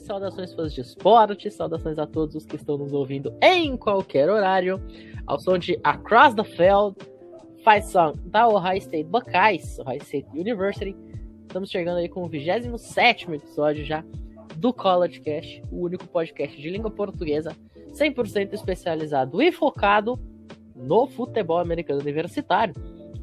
Saudações, fãs de esporte, saudações a todos os que estão nos ouvindo em qualquer horário, ao som de Across the Field, Fight Song da Ohio State Buckeyes, Ohio State University. Estamos chegando aí com o 27 episódio já do College Cast, o único podcast de língua portuguesa 100% especializado e focado no futebol americano universitário.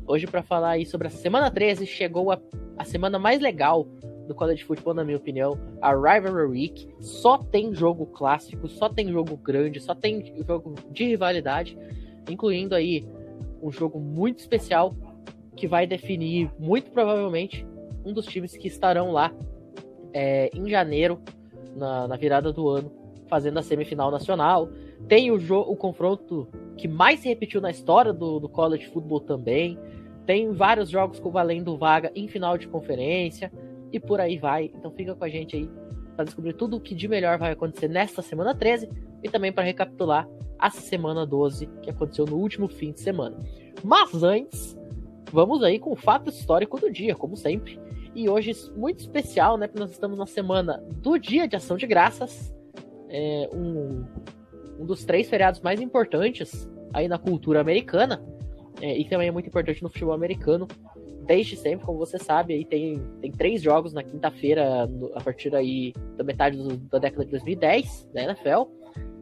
Hoje, para falar aí sobre a semana 13, chegou a, a semana mais legal do college football, na minha opinião, a Rivalry Week. Só tem jogo clássico, só tem jogo grande, só tem jogo de rivalidade, incluindo aí um jogo muito especial que vai definir, muito provavelmente, um dos times que estarão lá é, em janeiro, na, na, virada do ano, fazendo a semifinal nacional. Tem o, o confronto que mais se repetiu na história do, do college football também. Tem vários jogos valendo vaga em final de conferência e por aí vai. Então fica com a gente aí para descobrir tudo o que de melhor vai acontecer nesta semana 13 e também para recapitular a semana 12 que aconteceu no último fim de semana. Mas antes, vamos aí com o fato histórico do dia, como sempre. E hoje muito especial, né? Porque nós estamos na semana do Dia de Ação de Graças, é um, um dos três feriados mais importantes aí na cultura americana. É, e também é muito importante no futebol americano, desde sempre, como você sabe, aí tem, tem três jogos na quinta-feira, a partir aí da metade do, da década de 2010, na NFL.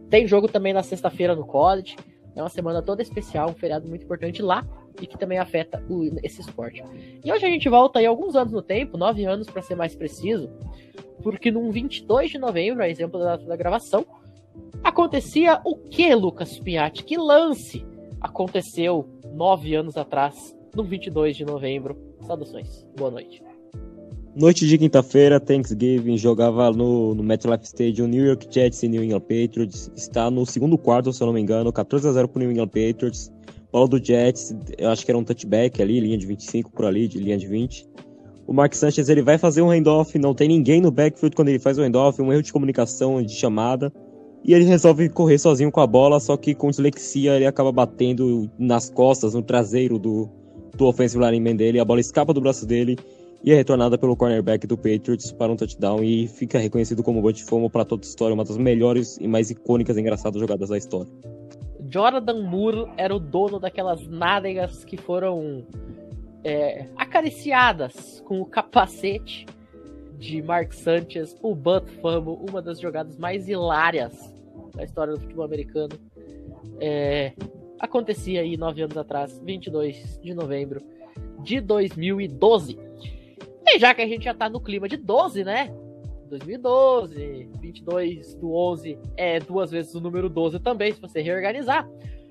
Tem jogo também na sexta-feira no college. É uma semana toda especial, um feriado muito importante lá e que também afeta o, esse esporte. E hoje a gente volta aí alguns anos no tempo, nove anos para ser mais preciso, porque num 22 de novembro, a exemplo da data da gravação, acontecia o que, Lucas Piatti? Que lance aconteceu nove anos atrás no 22 de novembro. Saudações. Boa noite. Noite de quinta-feira, Thanksgiving, jogava no, no MetLife Stadium, New York Jets e New England Patriots. Está no segundo quarto, se eu não me engano, 14 a 0 para o New England Patriots. Bola do Jets, eu acho que era um touchback ali, linha de 25 por ali, de linha de 20. O Mark Sanchez ele vai fazer um handoff, não tem ninguém no backfield quando ele faz o handoff, um erro de comunicação, de chamada. E ele resolve correr sozinho com a bola, só que com dislexia ele acaba batendo nas costas, no traseiro do, do offensive lineman dele, a bola escapa do braço dele e é retornada pelo cornerback do Patriots para um touchdown e fica reconhecido como Bud Fomo para toda a história, uma das melhores e mais icônicas e engraçadas jogadas da história. Jordan Moore era o dono daquelas nádegas que foram é, acariciadas com o capacete de Mark Sanchez, o Butt Fumble, uma das jogadas mais hilárias da história do futebol americano. É, acontecia aí nove anos atrás, 22 de novembro de 2012. E já que a gente já tá no clima de 12, né? 2012, 22 do 11 é duas vezes o número 12 também, se você reorganizar.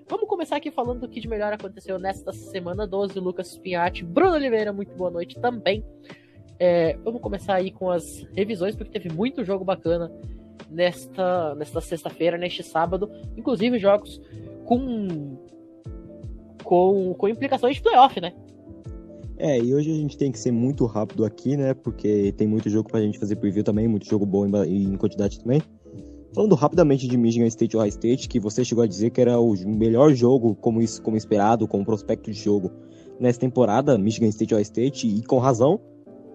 Vamos começar aqui falando do que de melhor aconteceu nesta semana 12. Lucas Piatti, Bruno Oliveira, muito boa noite também. É, vamos começar aí com as revisões, porque teve muito jogo bacana nesta, nesta sexta-feira, neste sábado. Inclusive jogos com, com, com implicações de playoff, né? É, e hoje a gente tem que ser muito rápido aqui, né? Porque tem muito jogo pra gente fazer preview também, muito jogo bom em, em quantidade também. Falando rapidamente de Michigan State Ohio State, que você chegou a dizer que era o melhor jogo, como isso, como esperado, como prospecto de jogo nessa temporada, Michigan State Ohio State, e com razão.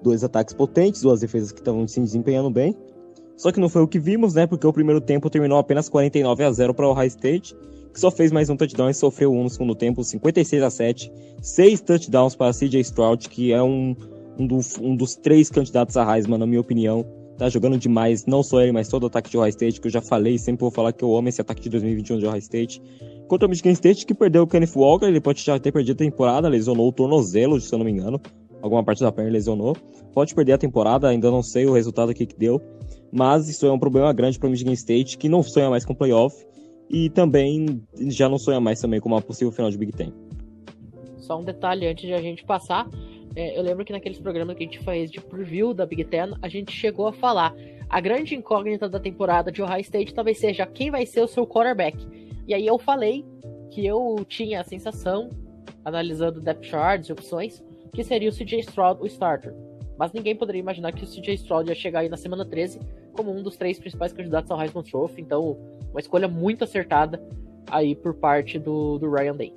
Dois ataques potentes, duas defesas que estavam se desempenhando bem. Só que não foi o que vimos, né? Porque o primeiro tempo terminou apenas 49 a 0 para Ohio State que só fez mais um touchdown e sofreu um no segundo tempo, 56 a 7. Seis touchdowns para CJ Stroud, que é um, um, do, um dos três candidatos a Heisman, na minha opinião. Tá jogando demais, não só ele, mas todo o ataque de Ohio State, que eu já falei, sempre vou falar que eu amo esse ataque de 2021 de Ohio State. Contra o Michigan State, que perdeu o Kenneth Walker, ele pode já ter perdido a temporada, lesionou o tornozelo, se eu não me engano. Alguma parte da perna lesionou. Pode perder a temporada, ainda não sei o resultado aqui que deu. Mas isso é um problema grande para o Michigan State, que não sonha mais com playoff e também já não sonha mais também com uma possível final de Big Ten. Só um detalhe antes de a gente passar. É, eu lembro que naqueles programas que a gente fez de preview da Big Ten, a gente chegou a falar. A grande incógnita da temporada de Ohio State talvez seja quem vai ser o seu quarterback. E aí eu falei que eu tinha a sensação, analisando depth charts e opções, que seria o CJ Stroud o starter. Mas ninguém poderia imaginar que o CJ Stroud ia chegar aí na semana 13 como um dos três principais candidatos ao Heisman Trophy. Então, uma escolha muito acertada aí por parte do, do Ryan Day.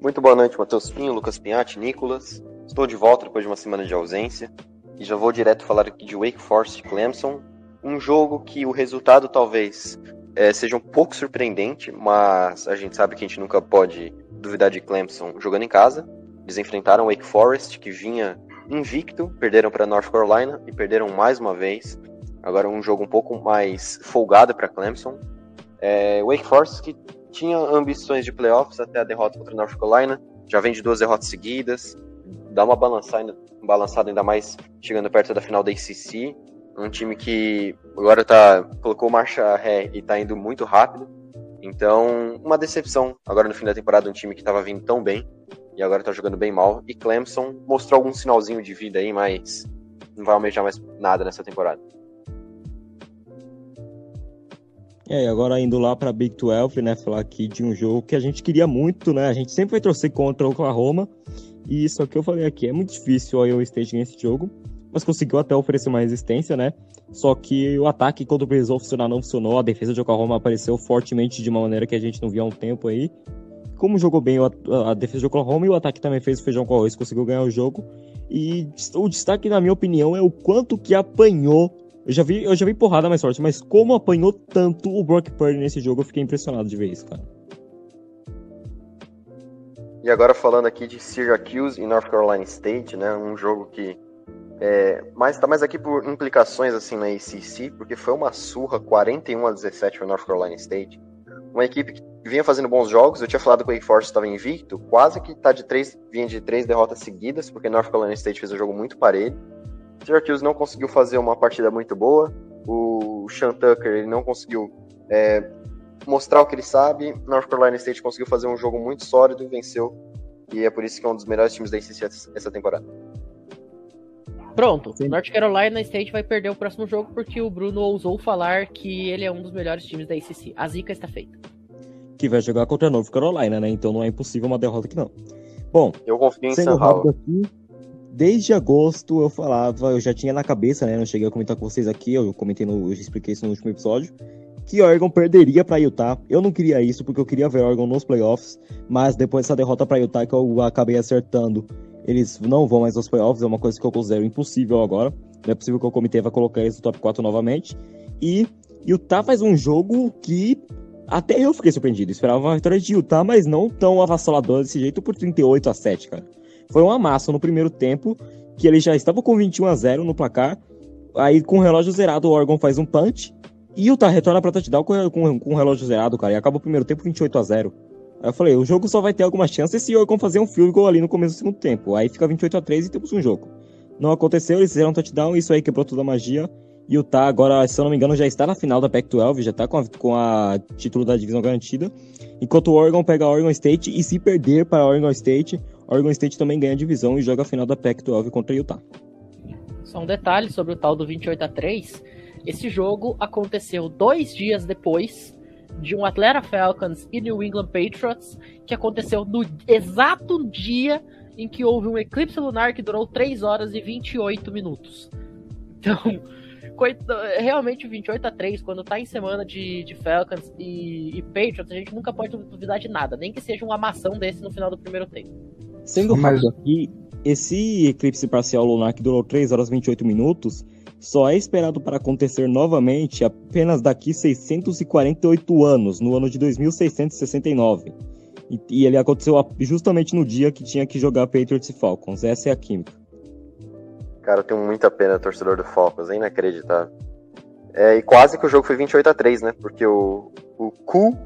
Muito boa noite, Matheus Pinho, Lucas Pinhatti, Nicolas. Estou de volta depois de uma semana de ausência. e já vou direto falar aqui de Wake Forest Clemson, um jogo que o resultado talvez é, seja um pouco surpreendente, mas a gente sabe que a gente nunca pode duvidar de Clemson jogando em casa. Eles enfrentaram Wake Forest, que vinha invicto, perderam para North Carolina e perderam mais uma vez. Agora um jogo um pouco mais folgado para Clemson. É, Wake Forest que tinha ambições de playoffs até a derrota contra North Carolina, já vem de duas derrotas seguidas, dá uma balançada, balançada ainda mais chegando perto da final da ACC. Um time que agora tá, colocou marcha ré e tá indo muito rápido. Então, uma decepção agora no fim da temporada, um time que estava vindo tão bem e agora tá jogando bem mal. E Clemson mostrou algum sinalzinho de vida aí, mas não vai almejar mais nada nessa temporada. É, e agora indo lá para Big 12, né, falar aqui de um jogo que a gente queria muito, né? A gente sempre vai torcer contra o Oklahoma. E isso aqui eu falei aqui, é muito difícil o Iowa State ganhar esse jogo, mas conseguiu até oferecer uma resistência, né? Só que o ataque, quando precisou funcionar, não funcionou. A defesa de Oklahoma apareceu fortemente de uma maneira que a gente não via há um tempo aí. Como jogou bem a, defesa de Oklahoma e o ataque também fez o feijão com arroz, conseguiu ganhar o jogo. E o destaque, na minha opinião, é o quanto que apanhou. Eu já vi, eu já vi porrada mais forte, mas como apanhou tanto o Brock Purdy nesse jogo, eu fiquei impressionado de ver isso, cara. E agora falando aqui de Syracuse e North Carolina State, né? Um jogo que é, mas tá mais aqui por implicações assim na ACC, porque foi uma surra 41 a 17 para North Carolina State. Uma equipe que vinha fazendo bons jogos, eu tinha falado que o Wake Forest estava invicto, quase que tá de três, vinha de três derrotas seguidas, porque North Carolina State fez um jogo muito parelho. Syracuse não conseguiu fazer uma partida muito boa, o Sean Tucker ele não conseguiu é, mostrar o que ele sabe, North Carolina State conseguiu fazer um jogo muito sólido e venceu, e é por isso que é um dos melhores times da ACC essa temporada. Pronto, Sim. North Carolina State vai perder o próximo jogo porque o Bruno ousou falar que ele é um dos melhores times da ACC. A zica está feita. Que vai jogar contra North Carolina, né? Então não é impossível uma derrota aqui não. Bom, eu confio em sendo rápido aqui, desde agosto eu falava, eu já tinha na cabeça, né? Não cheguei a comentar com vocês aqui, eu comentei no, eu expliquei isso no último episódio, que Oregon perderia para Utah. Eu não queria isso porque eu queria ver Oregon nos playoffs, mas depois dessa derrota para Utah que eu acabei acertando eles não vão mais aos playoffs, é uma coisa que eu considero impossível agora. Não é possível que o comitê vá colocar eles no top 4 novamente. E Utah faz um jogo que até eu fiquei surpreendido. esperava uma vitória de Utah, mas não tão avassaladora desse jeito por 38 a 7, cara. Foi uma massa no primeiro tempo, que ele já estava com 21 a 0 no placar. Aí, com o relógio zerado, o Oregon faz um punch. E o Utah retorna pra touchdown com, com, com o relógio zerado, cara. E acaba o primeiro tempo 28 a 0 Aí eu falei, o jogo só vai ter alguma chance se o Oregon fazer um field goal ali no começo do segundo tempo. Aí fica 28 a 3 e temos um jogo. Não aconteceu, eles fizeram um touchdown, isso aí quebrou toda a magia. E o Tá agora, se eu não me engano, já está na final da Pac-12, já está com a, com a título da divisão garantida. Enquanto o Oregon pega Oregon State e se perder para Oregon State, Oregon State também ganha a divisão e joga a final da Pac-12 contra o Utah. Só um detalhe sobre o tal do 28 a 3. Esse jogo aconteceu dois dias depois de um Atlanta Falcons e New England Patriots, que aconteceu no exato dia em que houve um eclipse lunar que durou 3 horas e 28 minutos. Então, realmente 28 a 3, quando tá em semana de, de Falcons e, e, Patriots, a gente nunca pode duvidar de nada, nem que seja uma amação desse no final do primeiro tempo. Sendo mais aqui, esse eclipse parcial lunar que durou 3 horas e 28 minutos só é esperado para acontecer novamente apenas daqui 648 anos, no ano de 2669. E, e ele aconteceu justamente no dia que tinha que jogar Patriots e Falcons. Essa é a química. Cara, eu tenho muita pena, torcedor do Falcons, é inacreditável. É, e quase que o jogo foi 28 a 3 né? Porque o, o Ku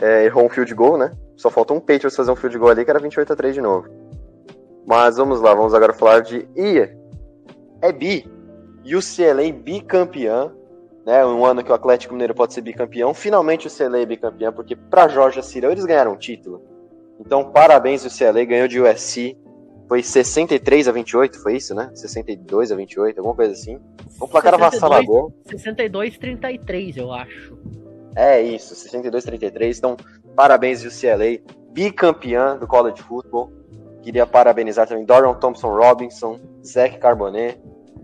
é, errou um field goal, né? Só faltou um Patriots fazer um field goal ali que era 28 a 3 de novo. Mas vamos lá, vamos agora falar de I. É bi. UCLA bicampeã, né? Um ano que o Atlético Mineiro pode ser bicampeão. Finalmente o UCLA é bicampeão, porque para Jorge Cirão eles ganharam um título. Então, parabéns UCLA, ganhou de USC. Foi 63 a 28, foi isso, né? 62 a 28, alguma coisa assim. Um placar avassalador. 62 33, eu acho. É isso, 62 33. Então, parabéns UCLA, bicampeã do college football. Queria parabenizar também Dorian Thompson Robinson, Zach Carbonet,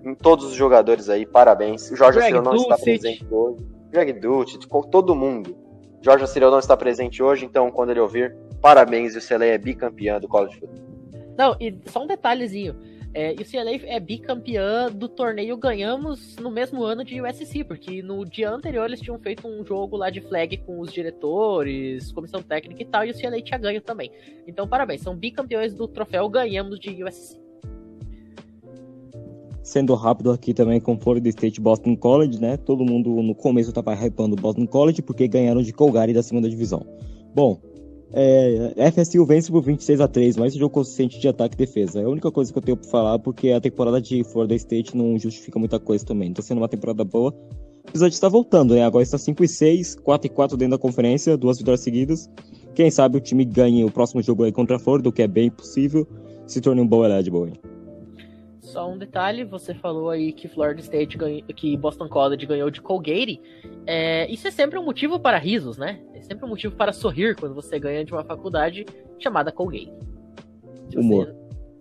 em todos os jogadores aí, parabéns. O Jorge Cirilo não está presente hoje. Greg Dutch, todo mundo. Jorge Cirilo não está presente hoje, então quando ele ouvir, parabéns, o Celé é bicampeão do College Football. Não, e só um detalhezinho. É, o CLA é bicampeã do torneio, ganhamos no mesmo ano de USC, porque no dia anterior eles tinham feito um jogo lá de flag com os diretores, comissão técnica e tal, e o CLA tinha ganho também. Então, parabéns, são bicampeões do troféu, ganhamos de USC. Sendo rápido aqui também com Florida State Boston College, né? Todo mundo no começo tava hypando Boston College porque ganharam de Colgary da segunda divisão. Bom, é, FSU vence por 26 a 3 mas esse jogo consistente de ataque e defesa. É a única coisa que eu tenho pra falar, porque a temporada de Florida State não justifica muita coisa também. Tá sendo uma temporada boa. Apesar de estar voltando, né? Agora está 5 e 6, 4 e 4 dentro da conferência, duas vitórias seguidas. Quem sabe o time ganhe o próximo jogo aí contra a Florida, o que é bem possível, se torne um bom eligible. Só um detalhe, você falou aí que Florida State ganhou, que Boston College ganhou de Colgate. É, isso é sempre um motivo para risos, né? É sempre um motivo para sorrir quando você ganha de uma faculdade chamada Colgate. Se, Humor.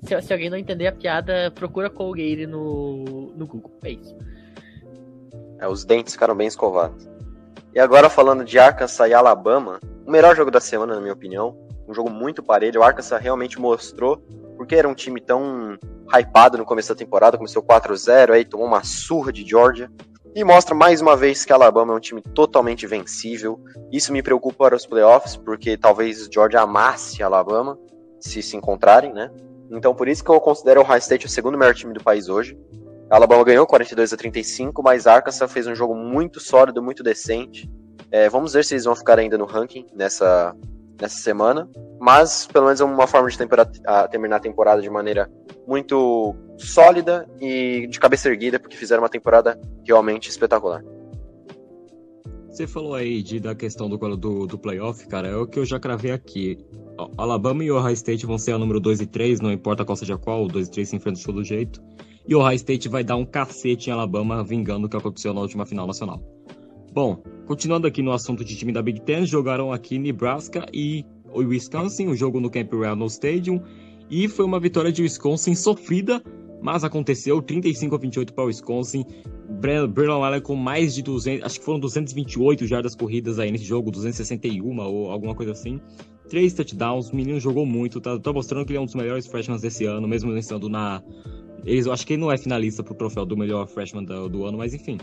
se, se, alguém não entender a piada, procura Colgate no, no Google. É isso. É, os dentes ficaram bem escovados. E agora falando de Arkansas e Alabama, o melhor jogo da semana, na minha opinião. Um jogo muito parelho. O Arkansas realmente mostrou porque era um time tão hypado no começo da temporada, começou 4-0, aí tomou uma surra de Georgia. E mostra mais uma vez que Alabama é um time totalmente vencível. Isso me preocupa para os playoffs, porque talvez Georgia amasse Alabama se se encontrarem, né? Então por isso que eu considero o High State o segundo melhor time do país hoje. A Alabama ganhou 42 a 35, mas Arkansas fez um jogo muito sólido, muito decente. É, vamos ver se eles vão ficar ainda no ranking nessa, nessa semana. Mas pelo menos é uma forma de terminar a temporada de maneira muito sólida e de cabeça erguida, porque fizeram uma temporada realmente espetacular. Você falou aí de, da questão do, do, do playoff, cara, é o que eu já cravei aqui. Alabama e Ohio State vão ser a número 2 e 3, não importa qual seja qual, o 2 e 3 se enfrentam de todo jeito. E Ohio State vai dar um cacete em Alabama, vingando o que aconteceu na última final nacional. Bom, continuando aqui no assunto de time da Big Ten, jogaram aqui Nebraska e Wisconsin, o jogo no Camp Randall Stadium, e foi uma vitória de Wisconsin sofrida, mas aconteceu 35 a 28 para o Wisconsin. Braylon Allen com mais de 200, acho que foram 228 jardas corridas aí nesse jogo, 261 ou alguma coisa assim. Três touchdowns, o menino jogou muito, tá, tá mostrando que ele é um dos melhores freshmen desse ano, mesmo estando na. Eles, eu acho que ele não é finalista pro troféu do melhor freshman do, do ano, mas enfim.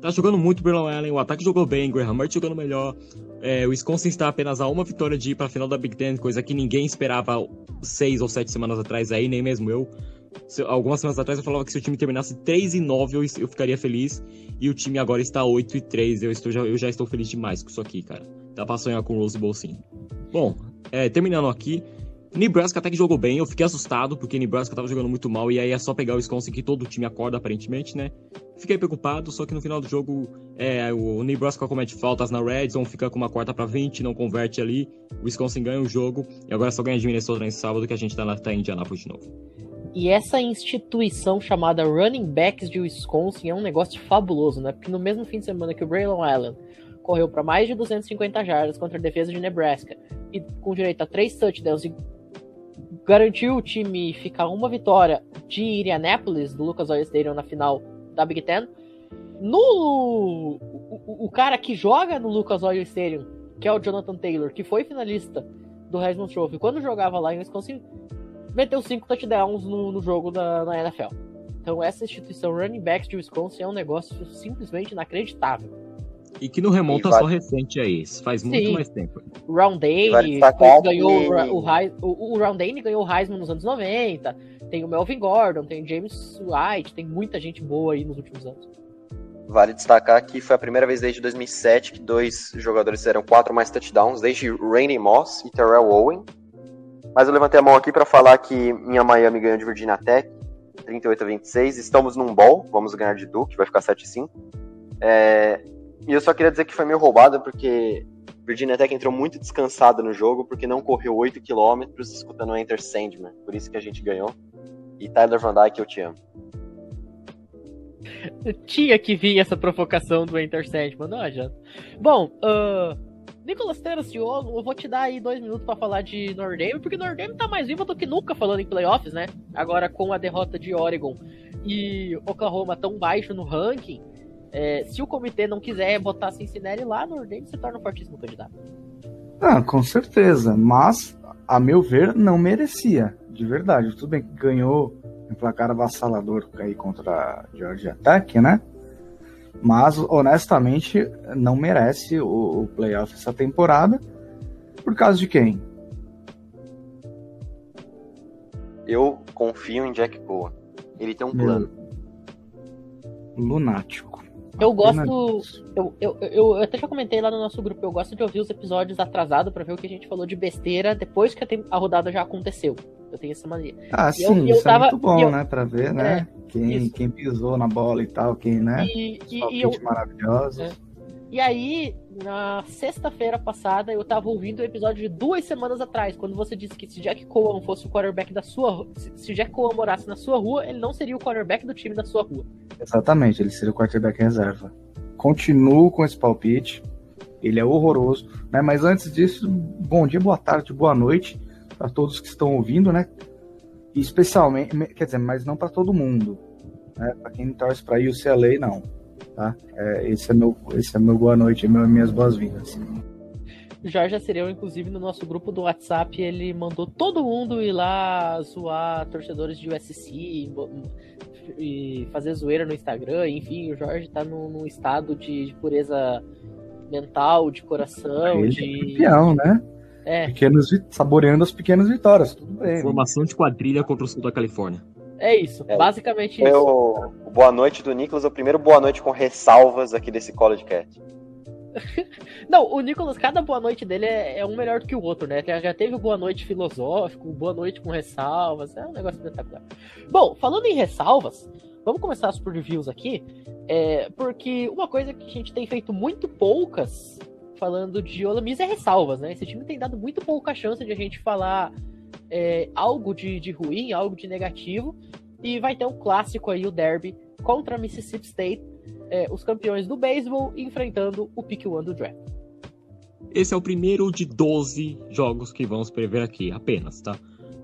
Tá jogando muito o Allen, o ataque jogou bem, Graham Mertz jogando melhor. É, o Wisconsin está apenas a uma vitória de ir para a final da Big Ten, coisa que ninguém esperava seis ou sete semanas atrás aí, nem mesmo eu. Se, algumas semanas atrás eu falava que se o time terminasse 3 e 9 eu, eu ficaria feliz. E o time agora está 8 e 3. Eu, estou, já, eu já estou feliz demais com isso aqui, cara. Dá pra sonhar com o Rose Bowl sim. Bom, é, terminando aqui, Nebraska até que jogou bem, eu fiquei assustado, porque Nebraska tava jogando muito mal, e aí é só pegar o Wisconsin que todo o time acorda, aparentemente, né? Fiquei preocupado, só que no final do jogo, é, o Nebraska comete faltas na red zone, fica com uma quarta para 20, não converte ali, o Wisconsin ganha o jogo, e agora só ganha de Minnesota nesse sábado, que a gente tá, tá em Indianapolis de novo. E essa instituição chamada Running Backs de Wisconsin é um negócio fabuloso, né? Porque no mesmo fim de semana que o Braylon Allen correu para mais de 250 jardas contra a defesa de Nebraska e com direito a três touchdowns e garantiu o time ficar uma vitória de Indianapolis, do Lucas Oil Stadium, na final da Big Ten. No, o, o, cara que joga no Lucas Oil Stadium, que é o Jonathan Taylor, que foi finalista do Heisman Trophy, quando jogava lá em Wisconsin, meteu cinco touchdowns no, no jogo da, na NFL. Então essa instituição running backs de Wisconsin é um negócio simplesmente inacreditável. E que não remonta vai... só recente a isso, faz Sim. muito mais tempo. O Roundane ganhou que... o, o, o Roundane ganhou o Heisman nos anos 90. Tem o Melvin Gordon, tem o James White, tem muita gente boa aí nos últimos anos. Vale destacar que foi a primeira vez desde 2007 que dois jogadores fizeram quatro mais touchdowns, desde Rainy Moss e Terrell Owen. Mas eu levantei a mão aqui para falar que minha Miami ganhou de Virginia Tech, 38 a 26. Estamos num ball, vamos ganhar de Duke, vai ficar 7 a 5. É, e eu só queria dizer que foi meio roubada, porque Virginia Tech entrou muito descansada no jogo, porque não correu 8 km escutando Enter Sandman. Por isso que a gente ganhou. E Tyler Van Dyke, eu te amo. Tinha que vir essa provocação do Enter Sandman, não adianta. Bom, uh, Nicolas Teraciolo, eu vou te dar aí dois minutos para falar de Notre Dame, porque Notre Dame tá mais viva do que nunca falando em playoffs, né? Agora com a derrota de Oregon e Oklahoma tão baixo no ranking, é, se o comitê não quiser botar Cincinnati lá, Nordeste se torna um fortíssimo candidato. Ah, com certeza, mas a meu ver não merecia, de verdade. Tudo bem que ganhou um placar avassalador aí contra a Georgia Tech, né? Mas, honestamente, não merece o, o playoff essa temporada. Por causa de quem? Eu confio em Jack Boa. Ele tem um plano. Lunático. Eu gosto. Eu, eu, eu, eu, até já comentei lá no nosso grupo, eu gosto de ouvir os episódios atrasados para ver o que a gente falou de besteira depois que a, rodada já aconteceu. Eu tenho essa mania. Ah, sim, eu, isso tava, é muito bom, né? Pra ver, né? É, quem, quem pisou na bola e tal, quem, né? E, e, e eu. É. E aí, na sexta-feira passada, eu tava ouvindo o episódio de duas semanas atrás, quando você disse que se Jack Cohen fosse o quarterback da sua se Jack Cohen morasse na sua rua, ele não seria o quarterback do time da sua rua. Exatamente, ele seria o quarterback reserva. Continuo com esse palpite. Ele é horroroso, né? Mas antes disso, bom dia, boa tarde, boa noite para todos que estão ouvindo, né? Especialmente, quer dizer, mas não para todo mundo, né? Para quem torce para UCLA, não, tá? É, esse é meu, esse é meu boa noite, meu, minhas boas-vindas. Jorge Acireu, inclusive, no nosso grupo do WhatsApp, ele mandou todo mundo ir lá zoar torcedores de USC e fazer zoeira no Instagram. Enfim, o Jorge tá num, num estado de, de, pureza mental, de coração. Ele de... é campeão, né? É. Pequenos, saboreando as pequenas vitórias, tudo bem. Formação de quadrilha contra o sul da Califórnia. É isso, é, basicamente isso. O, o boa noite do Nicolas, o primeiro boa noite com ressalvas aqui desse College Cat. Não, o Nicolas, cada boa noite dele é, é, um melhor do que o outro, né? Já teve o boa noite filosófico, boa noite com ressalvas, é um negócio espetacular. Bom, falando em ressalvas, vamos começar as previews aqui, é, porque uma coisa que a gente tem feito muito poucas, falando de Ole Miss, é ressalvas, né? Esse time tem dado muito pouca chance de a gente falar é, algo de, de ruim, algo de negativo, e vai ter um clássico aí, o derby, contra Mississippi State, é, os campeões do beisebol enfrentando o pick one do draft. Esse é o primeiro de 12 jogos que vamos prever aqui, apenas, tá?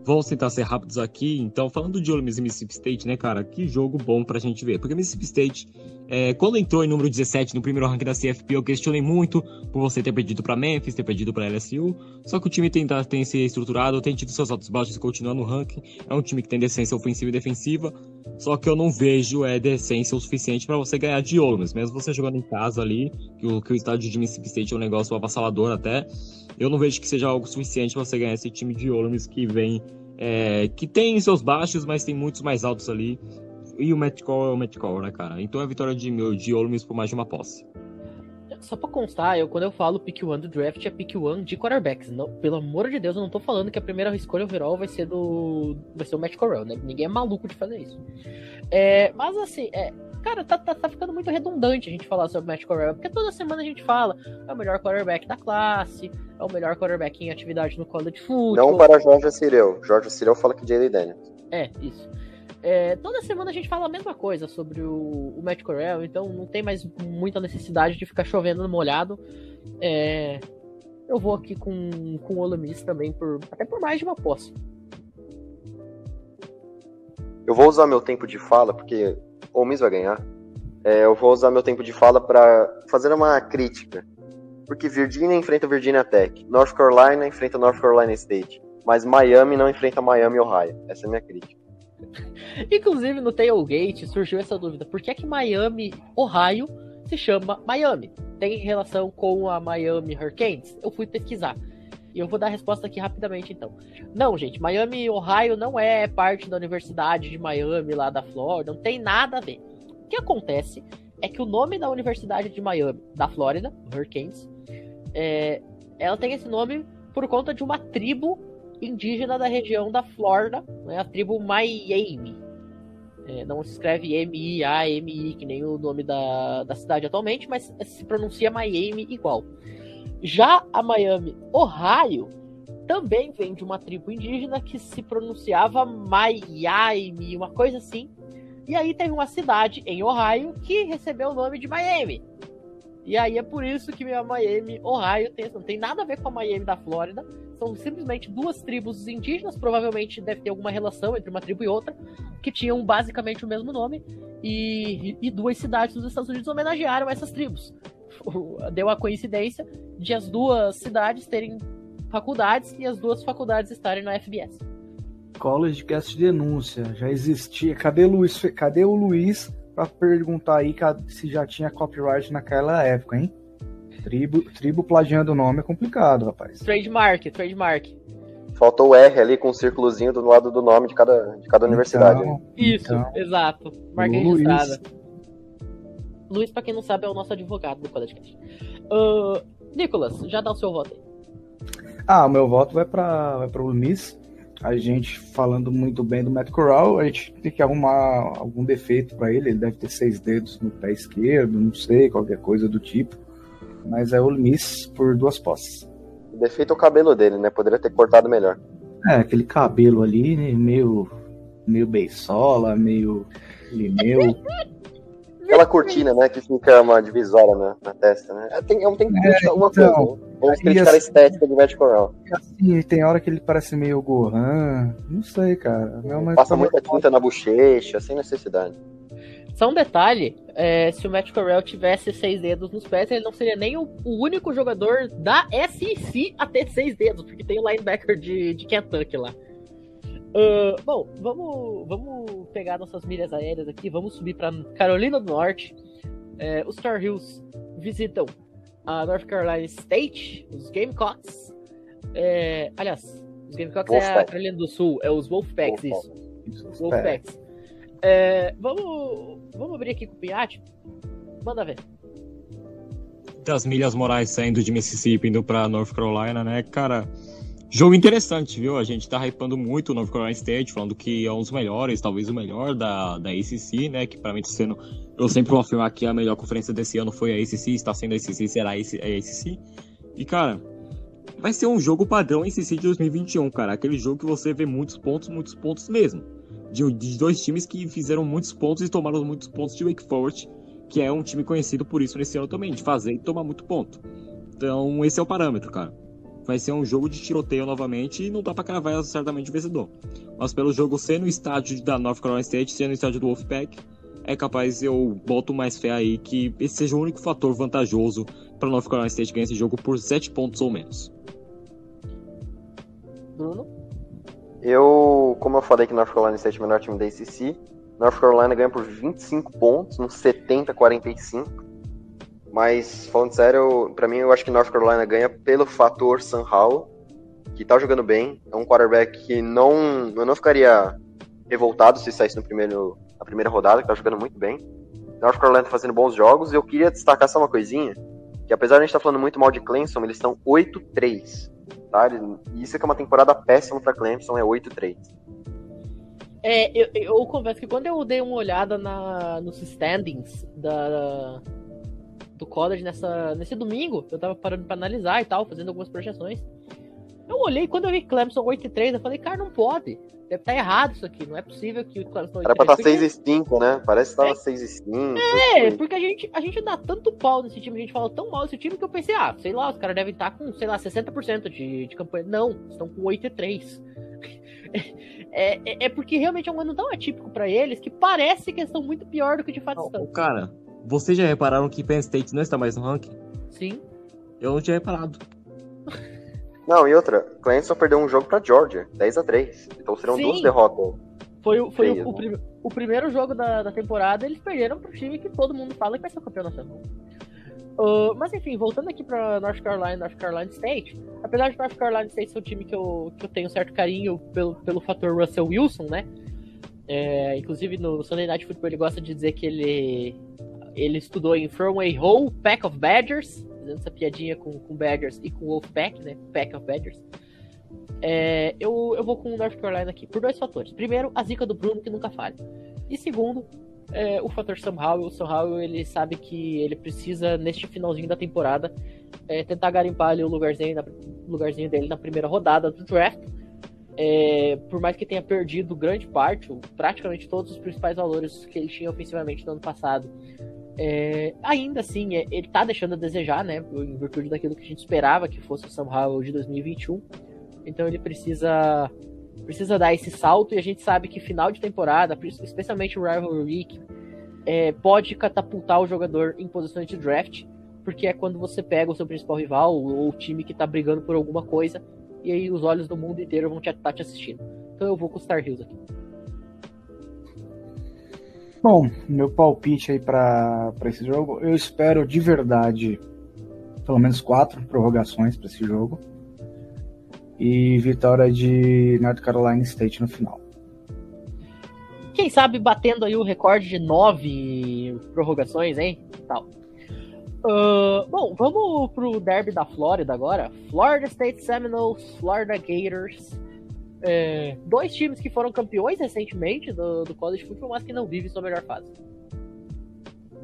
Vamos tentar ser rápidos aqui. Então, falando de Ole Miss e Mississippi State, né, cara? Que jogo bom pra gente ver. Porque Mississippi State, é, quando entrou em número 17 no primeiro ranking da CFP, eu questionei muito por você ter perdido pra Memphis, ter perdido pra LSU. Só que o time tem, tem se estruturado, tem tido seus altos e baixos e continua no ranking. É um time que tem decência ofensiva e defensiva. Só que eu não vejo é, decência o suficiente para você ganhar de Miss. Mesmo você jogando em casa ali, que o, que o estádio de Mississippi State é um negócio avassalador até eu não vejo que seja algo suficiente para você ganhar esse time de Miss que vem é, que tem seus baixos, mas tem muitos mais altos ali. E o Matt Call é o Matt Call, né, cara? Então é a vitória de, de Ole Miss por mais de uma posse. Só pra constar, eu, quando eu falo pick one do draft, é pick one de quarterbacks. Não, pelo amor de Deus, eu não tô falando que a primeira escolha overall vai ser do. vai ser o Matt Corral, né? Ninguém é maluco de fazer isso. É, mas assim, é, cara, tá, tá, tá, ficando muito redundante a gente falar sobre o Matt Corral, porque toda semana a gente fala, é o melhor quarterback da classe, é o melhor quarterback em atividade no college football. Não para Jorge Cireu. Jorge Cireu fala que Jalen Daniels. É, isso. É, toda semana a gente fala a mesma coisa sobre o, o Matt Corral, então não tem mais muita necessidade de ficar chovendo no molhado. É, eu vou aqui com, com o Ole Miss também, por, até por mais de uma posse. Eu vou usar meu tempo de fala, porque o Miss vai ganhar. É, eu vou usar meu tempo de fala para fazer uma crítica. Porque Virginia enfrenta Virginia Tech, North Carolina enfrenta North Carolina State, mas Miami não enfrenta Miami Ohio. Essa é a minha crítica. Inclusive no Tailgate surgiu essa dúvida: por que é que Miami Ohio se chama Miami? Tem relação com a Miami Hurricanes? Eu fui pesquisar. E eu vou dar a resposta aqui rapidamente, então. Não, gente, Miami, Ohio não é parte da Universidade de Miami, lá da Flórida, não tem nada a ver. O que acontece é que o nome da Universidade de Miami, da Flórida, Hurricanes, é, ela tem esse nome por conta de uma tribo indígena da região da Flórida, né, a tribo Miami. É, não se escreve M-I-A-M-I, que nem o nome da, da cidade atualmente, mas se pronuncia Miami igual. Já a Miami, Ohio, também vem de uma tribo indígena que se pronunciava Miami, uma coisa assim. E aí tem uma cidade em Ohio que recebeu o nome de Miami. E aí é por isso que a Miami, Ohio, tem, não tem nada a ver com a Miami da Flórida. São simplesmente duas tribos indígenas, provavelmente deve ter alguma relação entre uma tribo e outra, que tinham basicamente o mesmo nome. E, e duas cidades dos Estados Unidos homenagearam essas tribos. deu a coincidência de as duas cidades terem faculdades e as duas faculdades estarem na FBS. College Cast denúncia. Já existia. Cadê, Luiz, cadê o Luiz pra perguntar aí se já tinha copyright naquela época, hein? Tribo, tribo plagiando o nome é complicado, rapaz. Trademark, trademark. Faltou o R ali com um círculozinho do lado do nome de cada, de cada universidade. Então, Isso, então, exato. Marca registrada. Luiz, pra quem não sabe, é o nosso advogado do podcast. Uh, Nicolas, já dá o seu voto aí. Ah, o meu voto vai para vai pro Luiz. A gente falando muito bem do Matt Corral, a gente tem que arrumar algum defeito para ele. Ele deve ter seis dedos no pé esquerdo, não sei, qualquer coisa do tipo. Mas é o Miss por duas posses. O defeito é o cabelo dele, né? Poderia ter cortado melhor. É, aquele cabelo ali, né? meio, meio beisola, meio limeu. Aquela cortina, né, que fica uma divisória na, na testa, né? É, tem, tem que criticar é, uma então, coisa. Né? Vamos criticar assim, a estética do Matt Corral. Assim, tem hora que ele parece meio Gohan. Não sei, cara. Não, Passa muita tinta na bochecha, sem necessidade. Só um detalhe, é, se o Matt Corral tivesse seis dedos nos pés, ele não seria nem o, o, único jogador da SEC a ter seis dedos, porque tem o linebacker de, de Kentucky lá. Uh, bom, vamos, vamos pegar nossas milhas aéreas aqui, vamos subir para Carolina do Norte. É, os Tar Heels visitam a North Carolina State, os Gamecocks. É, aliás, os Gamecocks Wolfpack. é a Carolina do Sul, é os Wolfpacks, Wolfpack. isso. Os Wolfpacks. É, vamos, vamos abrir aqui com o Piatti. Manda ver. Das milhas morais saindo de Mississippi indo para North Carolina, né, cara? Jogo interessante, viu? A gente tá hypando muito o North Carolina State, falando que é um dos melhores, talvez o melhor da, da ACC, né? Que para mim tá sendo. Eu sempre vou afirmar que a melhor conferência desse ano foi a ACC, está sendo a ACC, será a ACC. E, cara, vai ser um jogo padrão ACC de 2021, cara. Aquele jogo que você vê muitos pontos, muitos pontos mesmo. De, de dois times que fizeram muitos pontos e tomaram muitos pontos de Wake Forest, que é um time conhecido por isso nesse ano também, de fazer e tomar muito ponto. Então, esse é o parâmetro, cara vai ser um jogo de tiroteio novamente e não dá para cravar certamente o vencedor. Mas pelo jogo ser no estádio da North Carolina State, ser no estádio do Wolfpack, é capaz eu boto mais fé aí que esse seja o único fator vantajoso para North Carolina State ganhar esse jogo por 7 pontos ou menos. Bruno? Eu, como eu falei que North Carolina State é o melhor time da ACC, North Carolina ganha por 25 pontos, no 70-45. Mas, falando sério, para mim eu acho que North Carolina ganha pelo fator Sam Howell, que tá jogando bem. É um quarterback que não, eu não ficaria revoltado se saísse no primeiro, na primeira rodada, que tá jogando muito bem. North Carolina tá fazendo bons jogos. E eu queria destacar só uma coisinha, que apesar de a gente estar tá falando muito mal de Clemson, eles estão 8-3. Tá? Isso é que é uma temporada péssima para Clemson, é 8-3. É, eu, eu que quando eu dei uma olhada na, nos standings da, do college nessa, nesse domingo. Eu tava parando pra analisar e tal, fazendo algumas projeções. Eu olhei, quando eu vi Clemson 8 e 3, eu falei, cara, não pode. Deve estar tá errado isso aqui. Não é possível que o Clemson 8 Era pra estar tá 6 e 5, né? Parece que tava é, 6 e 5. É, porque a gente, a gente dá tanto pau nesse time, a gente fala tão mal desse time que eu pensei, ah, sei lá, os caras devem estar tá com, sei lá, 60% de, de campanha. Não, estão com 8 e 3. É, é, é, porque realmente é um ano tão atípico para eles que parece que eles estão muito pior do que de fato não, estão. Cara, vocês já repararam que Penn State não está mais no ranking? Sim. Eu não tinha reparado. Não, e outra, Clemson perdeu um jogo pra Georgia, 10 a 3 Então serão Sim. duas derrotas. Foi, foi o, o, prim, o, primeiro jogo da, da temporada, eles perderam pro time que todo mundo fala que vai ser o campeão nacional. Uh, mas enfim, voltando aqui pra North Carolina, North Carolina State, apesar de North Carolina State ser um time que eu, que eu tenho certo carinho pelo, pelo fator Russell Wilson, né? É, inclusive no Sunday Night Football ele gosta de dizer que ele ele estudou em From a Whole Pack of Badgers, fazendo essa piadinha com, com Badgers e com Wolfpack, né? Pack of Badgers. É, eu, eu vou com o North Carolina aqui, por dois fatores. Primeiro, a zica do Bruno, que nunca falha. E segundo, é, o fator Sam Howell. O Sam Howell, ele sabe que ele precisa, neste finalzinho da temporada, é, tentar garimpar ali o lugarzinho, na, lugarzinho dele na primeira rodada do draft. É, por mais que tenha perdido grande parte, praticamente todos os principais valores que ele tinha ofensivamente no ano passado, é, ainda assim, é, ele tá deixando a desejar, né? Em virtude daquilo que a gente esperava que fosse o Sam Howell de 2021. Então ele precisa precisa dar esse salto e a gente sabe que final de temporada, especialmente o Rivalry Week, é, pode catapultar o jogador em posições de draft, porque é quando você pega o seu principal rival ou o time que tá brigando por alguma coisa e aí os olhos do mundo inteiro vão estar te, tá te assistindo. então eu vou com os Tar Heels aqui. Bom, meu palpite aí pra esse jogo, eu espero de verdade pelo menos quatro prorrogações para esse jogo. E vitória de North Carolina State no final. Quem sabe batendo aí o recorde de nove prorrogações, hein? Tal. Uh, bom, vamos pro derby da Flórida agora. Florida State Seminoles, Florida Gators. É, dois times que foram campeões recentemente do, do college football, mas que não vivem sua melhor fase.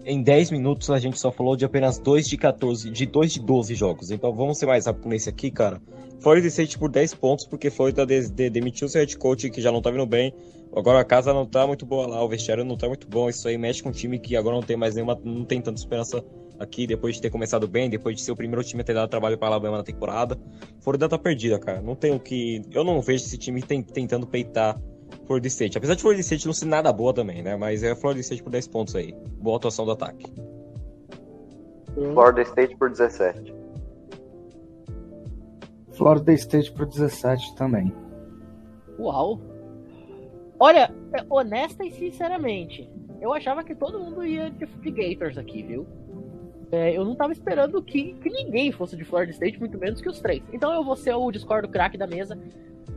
Em 10 minutos a gente só falou de apenas 2 de 14, de 2 de 12 jogos. Então vamos ser mais rápido nesse aqui, cara. Florida State por 10 pontos, porque Florida de, de, demitiu seu head coach que já não tá vindo bem. Agora a casa não tá muito boa lá, o vestiário não tá muito bom. Isso aí mexe com um time que agora não tem mais nenhuma. não tem tanta esperança aqui depois de ter começado bem, depois de ser o primeiro time a ter dado trabalho para Alabama na temporada. Florida tá perdida, cara. Não tem o que. Eu não vejo esse time tentando peitar Florida State. Apesar de Florida State não ser nada boa também, né? Mas é Florida State por 10 pontos aí. Boa atuação do ataque. Florida State por 17. Florida State por 17 também. Uau! Olha, é, honesta e sinceramente, eu achava que todo mundo ia de, de Gators aqui, viu? É, eu não tava esperando que, que, ninguém fosse de Florida State, muito menos que os três. Então eu vou ser o Discord craque da mesa.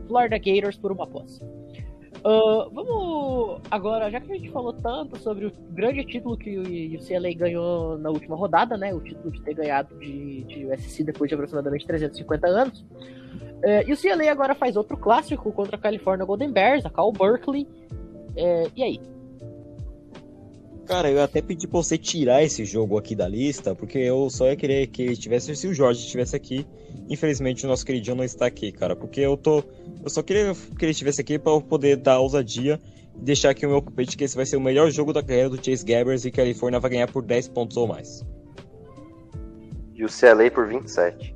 Florida Gators por uma posse. Uh, vamos agora, já que a gente falou tanto sobre o grande título que o UCLA ganhou na última rodada, né? O título de ter ganhado de, de USC depois de aproximadamente 350 anos. Uh, e o UCLA agora faz outro clássico contra a California Golden Bears, a Cal Berkeley. Uh, e aí? Cara, eu até pedi pra você tirar esse jogo aqui da lista, porque eu só ia querer que estivesse se o Jorge estivesse aqui. Infelizmente o nosso queridinho não está aqui, cara, porque eu tô. Eu só queria que ele estivesse aqui para eu poder dar ousadia e deixar aqui o meu palpite que esse vai ser o melhor jogo da carreira do Chase Gabbers e que a Califórnia vai ganhar por 10 pontos ou mais. E o CLA por 27.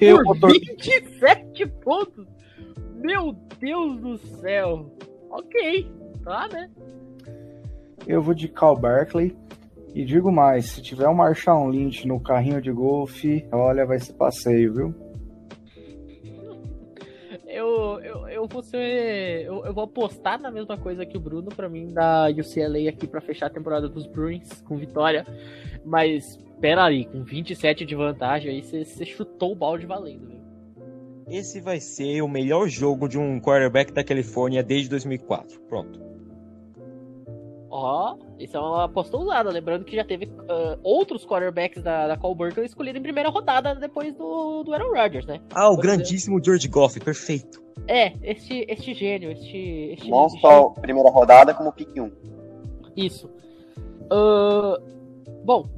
Eu por 27 pontos? Meu Deus do céu! Ok, tá, né? Eu vou de Cal Berkeley. E digo mais, se tiver um Marshall Lynch no carrinho de golfe, olha, vai ser passeio, viu? Eu, eu, eu vou ser. Eu, eu vou apostar na mesma coisa que o Bruno, para mim, da UCLA aqui para fechar a temporada dos Bruins com vitória. Mas, pera aí, com 27 de vantagem aí, você chutou o balde valendo, viu? Esse vai ser o melhor jogo de um quarterback da Califórnia desde 2004. Pronto. Ó, oh, isso é uma aposta usada. Lembrando que já teve uh, outros quarterbacks da, da Cole Berkeley escolhidos em primeira rodada depois do, do Aaron Rodgers, né? Ah, o Por grandíssimo exemplo. George Goff, perfeito. É, este, este gênio, este. este Não só primeira rodada, como pick 1. Isso. Uh, bom,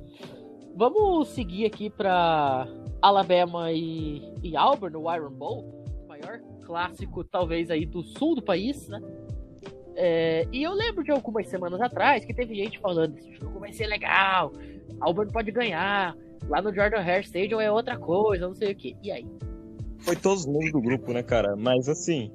vamos seguir aqui para Alabama e, e Auburn, no Iron Bowl. Maior clássico, talvez, aí do sul do país, né? É, e eu lembro de algumas semanas atrás que teve gente falando: esse jogo vai ser legal, Auburn pode ganhar, lá no Jordan Hare Stadium é outra coisa, não sei o que. E aí? Foi todos os membros do grupo, né, cara? Mas assim,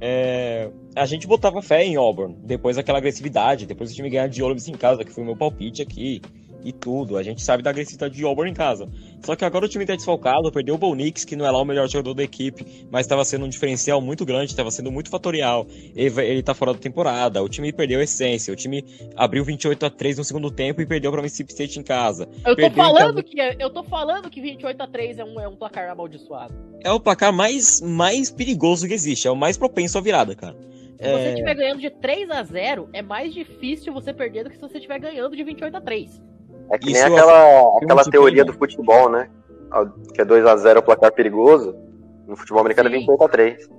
é... a gente botava fé em Auburn, depois daquela agressividade, depois do time ganhar de Olympics em casa, que foi o meu palpite aqui e tudo. A gente sabe da agressividade de Auburn em casa. Só que agora o time tá desfalcado, perdeu o Bo Nix, que não é lá o melhor jogador da equipe, mas estava sendo um diferencial muito grande, estava sendo muito fatorial. Ele, ele tá fora da temporada, o time perdeu a essência, o time abriu 28 a 3 no segundo tempo e perdeu para Mississippi State em casa. Eu tô falando que é, eu tô falando que 28 a 3 é um, é um placar amaldiçoado. É o placar mais mais perigoso que existe, é o mais propenso à virada, cara. Se você estiver é... ganhando de 3 a 0, é mais difícil você perder do que se você estiver ganhando de 28 a 3. É que Isso nem aquela, aquela teoria do futebol, né? Que é 2x0 o placar perigoso. No futebol americano Sim. é 28 a 3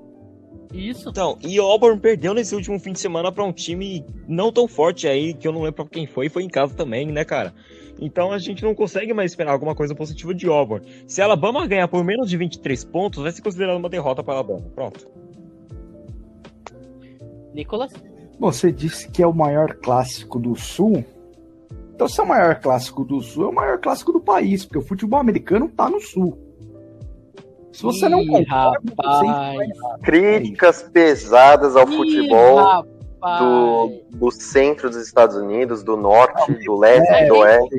Isso. Então, e o Auburn perdeu nesse último fim de semana para um time não tão forte aí, que eu não lembro pra quem foi, foi em casa também, né, cara? Então a gente não consegue mais esperar alguma coisa positiva de Auburn. Se a Alabama ganhar por menos de 23 pontos, vai ser considerado uma derrota para Alabama. Pronto. Nicolas? Você disse que é o maior clássico do Sul. Então, se é o maior clássico do Sul, é o maior clássico do país, porque o futebol americano tá no Sul. Se você Ih, não concorda, rapaz. Críticas pesadas ao Ih, futebol do, do, centro dos Estados Unidos, do norte, do leste, é, do oeste.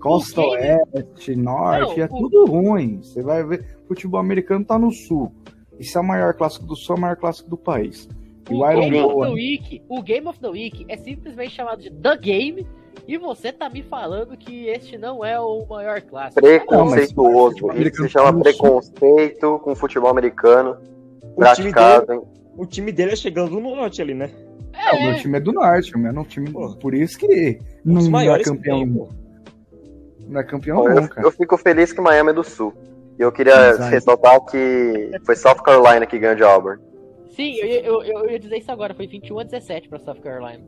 Costa Oeste, Norte, não, é tudo ruim. Você vai ver, futebol americano tá no sul. Esse é o maior clássico do Sul, é o maior clássico do país. E o, o Game of the Week, o Game of the Week é simplesmente chamado de The Game e você tá me falando que este não é o maior clássico. Preconceituoso. Não, Isso se chama preconceito com futebol americano. O praticado. Time dele, o time dele é chegando no norte ali, né? É, o meu time é do norte, o meu não time. Pô, por isso que não, não é campeão. Tem, não é campeão, Pô, não, eu, eu, fico feliz que Miami é do sul. E eu queria Exato. ressaltar que foi South Carolina que ganhou de Auburn. Sim, eu, eu, eu, ia dizer isso agora, foi 21 a 17 pra South Carolina.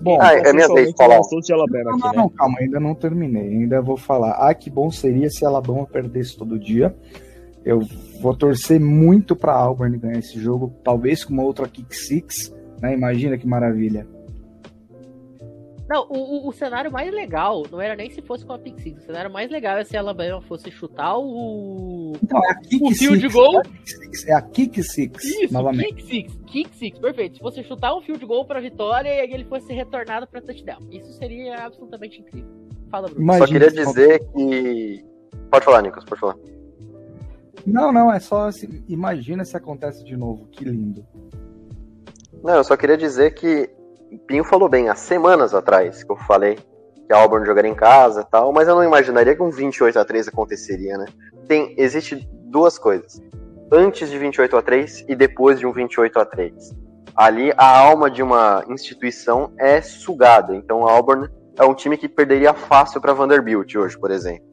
Bom, ah, é minha vez de falar. De Alabama não, aqui, não, né? não, calma, ainda não terminei. Ainda vou falar. Ah, que bom seria se a Alabama perdesse todo dia. Eu vou torcer muito para Auburn ganhar esse jogo, talvez com uma outra kick six, né? Imagina que maravilha. Não, o, o, cenário mais legal não era nem se fosse com a Pick Six. O cenário mais legal é se a Alabama fosse chutar o. Então, é a Kick o fio de gol. É a Kick Six. Isso, novamente. Kick Six. Kick Six, perfeito. Se você chutar um fio de gol pra vitória e ele fosse retornado pra touchdown. Isso seria absolutamente incrível. Fala, Bruno. Imagina, Só queria dizer que. Pode falar, Nicolas, pode falar. Não, não, é só assim, imagina se acontece de novo, que lindo. Não, eu só queria dizer que Pinho falou bem, há semanas atrás que eu falei que a Auburn jogaria em casa tal, mas eu não imaginaria que um 28 a 3 aconteceria, né? Tem, existe duas coisas. Antes de 28 a 3 e depois de um 28 a 3. Ali a alma de uma instituição é sugada. Então a Auburn é um time que perderia fácil para Vanderbilt hoje, por exemplo.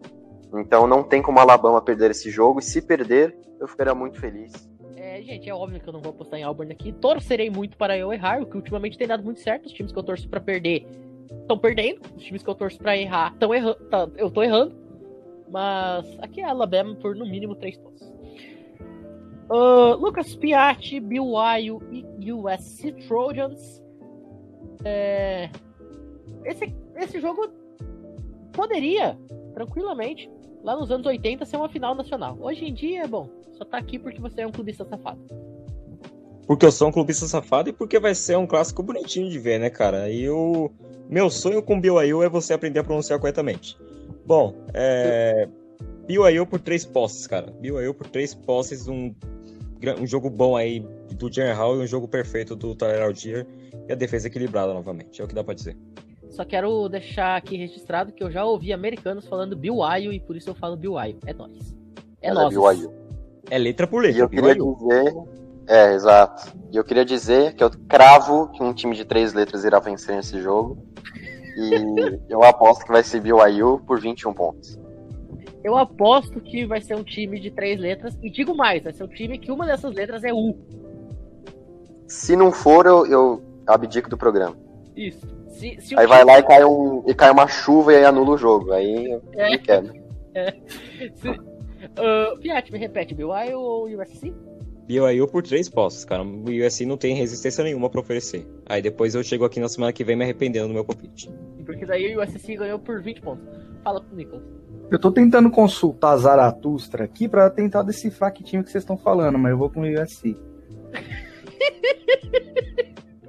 Então não tem como a Alabama perder esse jogo e se perder, eu ficaria muito feliz. Gente, é óbvio que eu não vou apostar em Auburn aqui. Torcerei muito para eu errar, o que ultimamente tem dado muito certo. Os times que eu torço para perder estão perdendo. Os times que eu torço para errar estão errando. Tá, eu tô errando. Mas aqui é Alabama por no mínimo 3 pontos. Uh, Lucas Piatti, BYU e USC Trojans. É... Esse, esse jogo poderia, tranquilamente, lá nos anos 80, ser uma final nacional. Hoje em dia, bom, só tá aqui porque você é um clubista safado. Porque eu sou um clubista safado e porque vai ser um clássico bonitinho de ver, né, cara? E o meu sonho com BYU é você aprender a pronunciar corretamente. Bom, é... BYU por três posses, cara. BYU por três posses, um, um jogo bom aí do Jaren Hall e um jogo perfeito do Tyler Algier e a defesa equilibrada novamente, é o que dá pra dizer. Só quero deixar aqui registrado que eu já ouvi americanos falando BYU e por isso eu falo BYU. É nóis. É nóis. É, é letra por letra. E eu queria dizer. É, exato. E eu queria dizer que eu cravo que um time de três letras irá vencer nesse jogo. E eu aposto que vai ser BYU por 21 pontos. Eu aposto que vai ser um time de três letras. E digo mais, vai ser um time que uma dessas letras é U. Se não for, eu, eu abdico do programa. Isso. Se, se aí vai lá e cai, um, e cai uma chuva e aí anula o jogo. Aí é. me quebra. É. Se, uh, Piat, me repete, BYU ou USC? BYU por três postos, cara. O USC não tem resistência nenhuma pra oferecer. Aí depois eu chego aqui na semana que vem me arrependendo do meu palpite. Porque daí o USC ganhou por 20 pontos. Fala pro Nicolas. Eu tô tentando consultar Zaratustra aqui pra tentar decifrar que time que vocês estão falando, mas eu vou com o USC.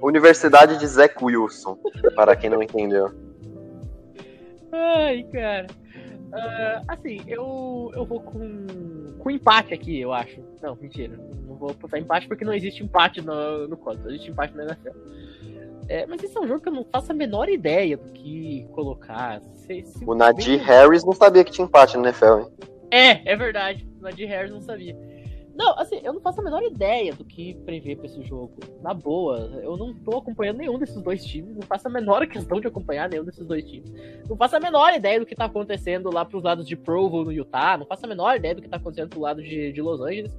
Universidade de Zach Wilson, para quem não entendeu. Ai, cara. Uh, assim, eu, eu vou com, com empate aqui, eu acho. Não, mentira. Não vou botar empate porque não existe empate no, no código, existe empate na NFL. É, mas esse é um jogo que eu não faço a menor ideia do que colocar. Se, se o Nadir Harris não sabia que tinha empate no NFL, hein? É, é verdade. O Nadir Harris não sabia. Não, assim, eu não faço a menor ideia do que prever pra esse jogo. Na boa, eu não tô acompanhando nenhum desses dois times, não faço a menor questão de acompanhar nenhum desses dois times. Não faço a menor ideia do que tá acontecendo lá pros lados de Provo, no Utah, não faço a menor ideia do que tá acontecendo pro lado de, de Los Angeles.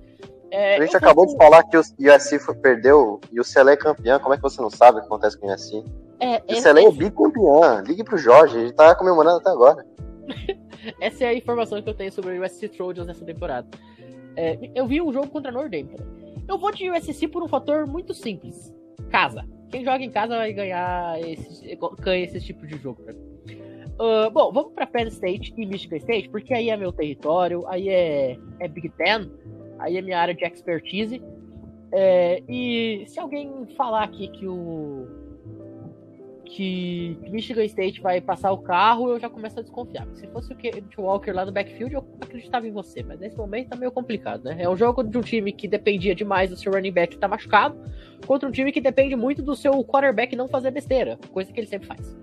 É, a gente acabou de falar que o USC perdeu e o CLE é campeão, como é que você não sabe o que acontece com o USC? É, o CLE é bicampeão, ligue pro Jorge, ele tá comemorando até agora. essa é a informação que eu tenho sobre o USC Trojans nessa temporada. É, eu vi um jogo contra Dame. Eu vou de USC por um fator muito simples. Casa. Quem joga em casa vai ganhar esse, ganha esse tipo de jogo. Uh, bom, vamos para Penn State e Michigan State, porque aí é meu território, aí é, é Big Ten, aí é minha área de expertise. É, e se alguém falar aqui que o que Michigan State vai passar o carro, eu já começo a desconfiar. Se fosse o Kent Walker lá no backfield, eu acreditava em você, mas nesse momento tá meio complicado, né? É um jogo de um time que dependia demais do seu running back que tá machucado, contra um time que depende muito do seu quarterback não fazer besteira, coisa que ele sempre faz.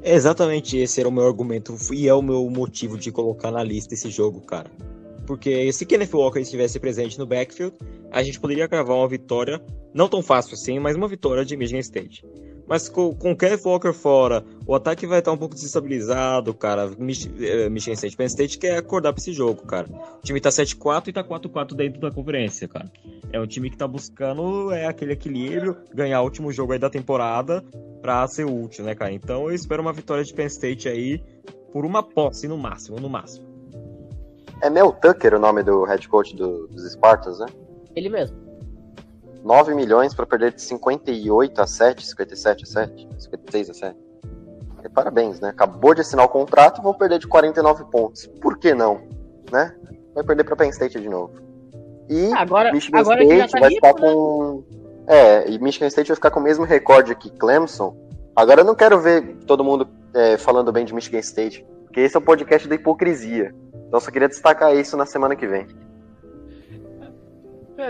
Exatamente esse era o meu argumento e é o meu motivo de colocar na lista esse jogo, cara. Porque se Kenneth Walker estivesse presente no backfield, a gente poderia gravar uma vitória, não tão fácil assim, mas uma vitória de Michigan State. Mas com, com o Kenneth Walker fora, o ataque vai estar um pouco desestabilizado, cara. Mich eh, Michigan State, Penn State quer acordar pra esse jogo, cara. O time tá 7-4 e tá 4-4 dentro da conferência, cara. É um time que tá buscando é, aquele equilíbrio, ganhar o último jogo aí da temporada pra ser útil, né, cara? Então eu espero uma vitória de Penn State aí por uma posse no máximo, no máximo. É Mel Tucker o nome do head coach do, dos Spartans, né? Ele mesmo. 9 milhões para perder de 58 a 7, 57 a 7, 56 a 7. E parabéns, né? Acabou de assinar o contrato, vou perder de 49 pontos. Por que não? Né? Vai perder para Penn State de novo. E agora, Michigan agora State tá vai limpo, ficar né? com. É, e Michigan State vai ficar com o mesmo recorde que Clemson. Agora eu não quero ver todo mundo é, falando bem de Michigan State, porque esse é o podcast da hipocrisia. Então eu só queria destacar isso na semana que vem.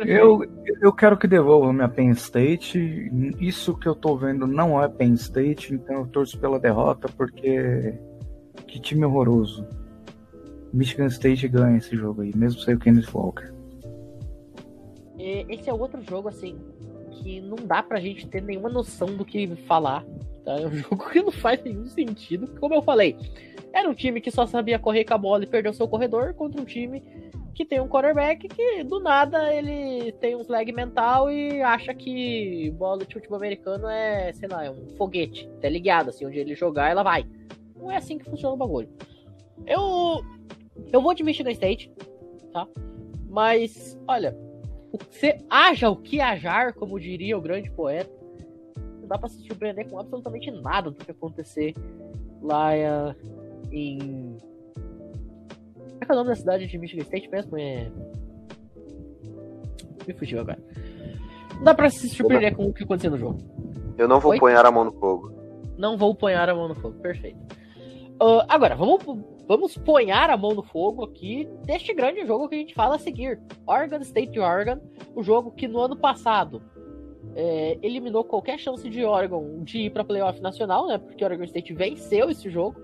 Eu, eu quero que devolva minha Penn State. Isso que eu tô vendo não é Penn State, então eu torço pela derrota, porque que time horroroso. Michigan State ganha esse jogo aí, mesmo sem o Kenneth Walker. E Esse é outro jogo, assim, que não dá pra gente ter nenhuma noção do que falar. Tá? É um jogo que não faz nenhum sentido. Como eu falei, era um time que só sabia correr com a bola e perdeu seu corredor contra um time que tem um quarterback que do nada ele tem um slag mental e acha que bola de futebol americano é, sei lá, é um foguete, tá ligado, assim, onde ele jogar ela vai. Não é assim que funciona o bagulho. Eu eu vou de Michigan State, tá? Mas, olha, você haja o que hajar, como diria o grande poeta, não dá pra se surpreender com absolutamente nada do que acontecer lá eh, em. É que é o nome da cidade de Michigan State mesmo? É. Me fugiu agora. Não dá pra se surpreender com o que aconteceu no jogo. Eu não vou Oi? ponhar a mão no fogo. Não vou ponhar a mão no fogo, perfeito. Ah, agora, vamos, vamos ponhar a mão no fogo aqui deste grande jogo que a gente fala a seguir: Oregon State Oregon, o jogo que no ano passado é, eliminou qualquer chance de Oregon de ir para playoff nacional, né? Porque Oregon State venceu esse jogo.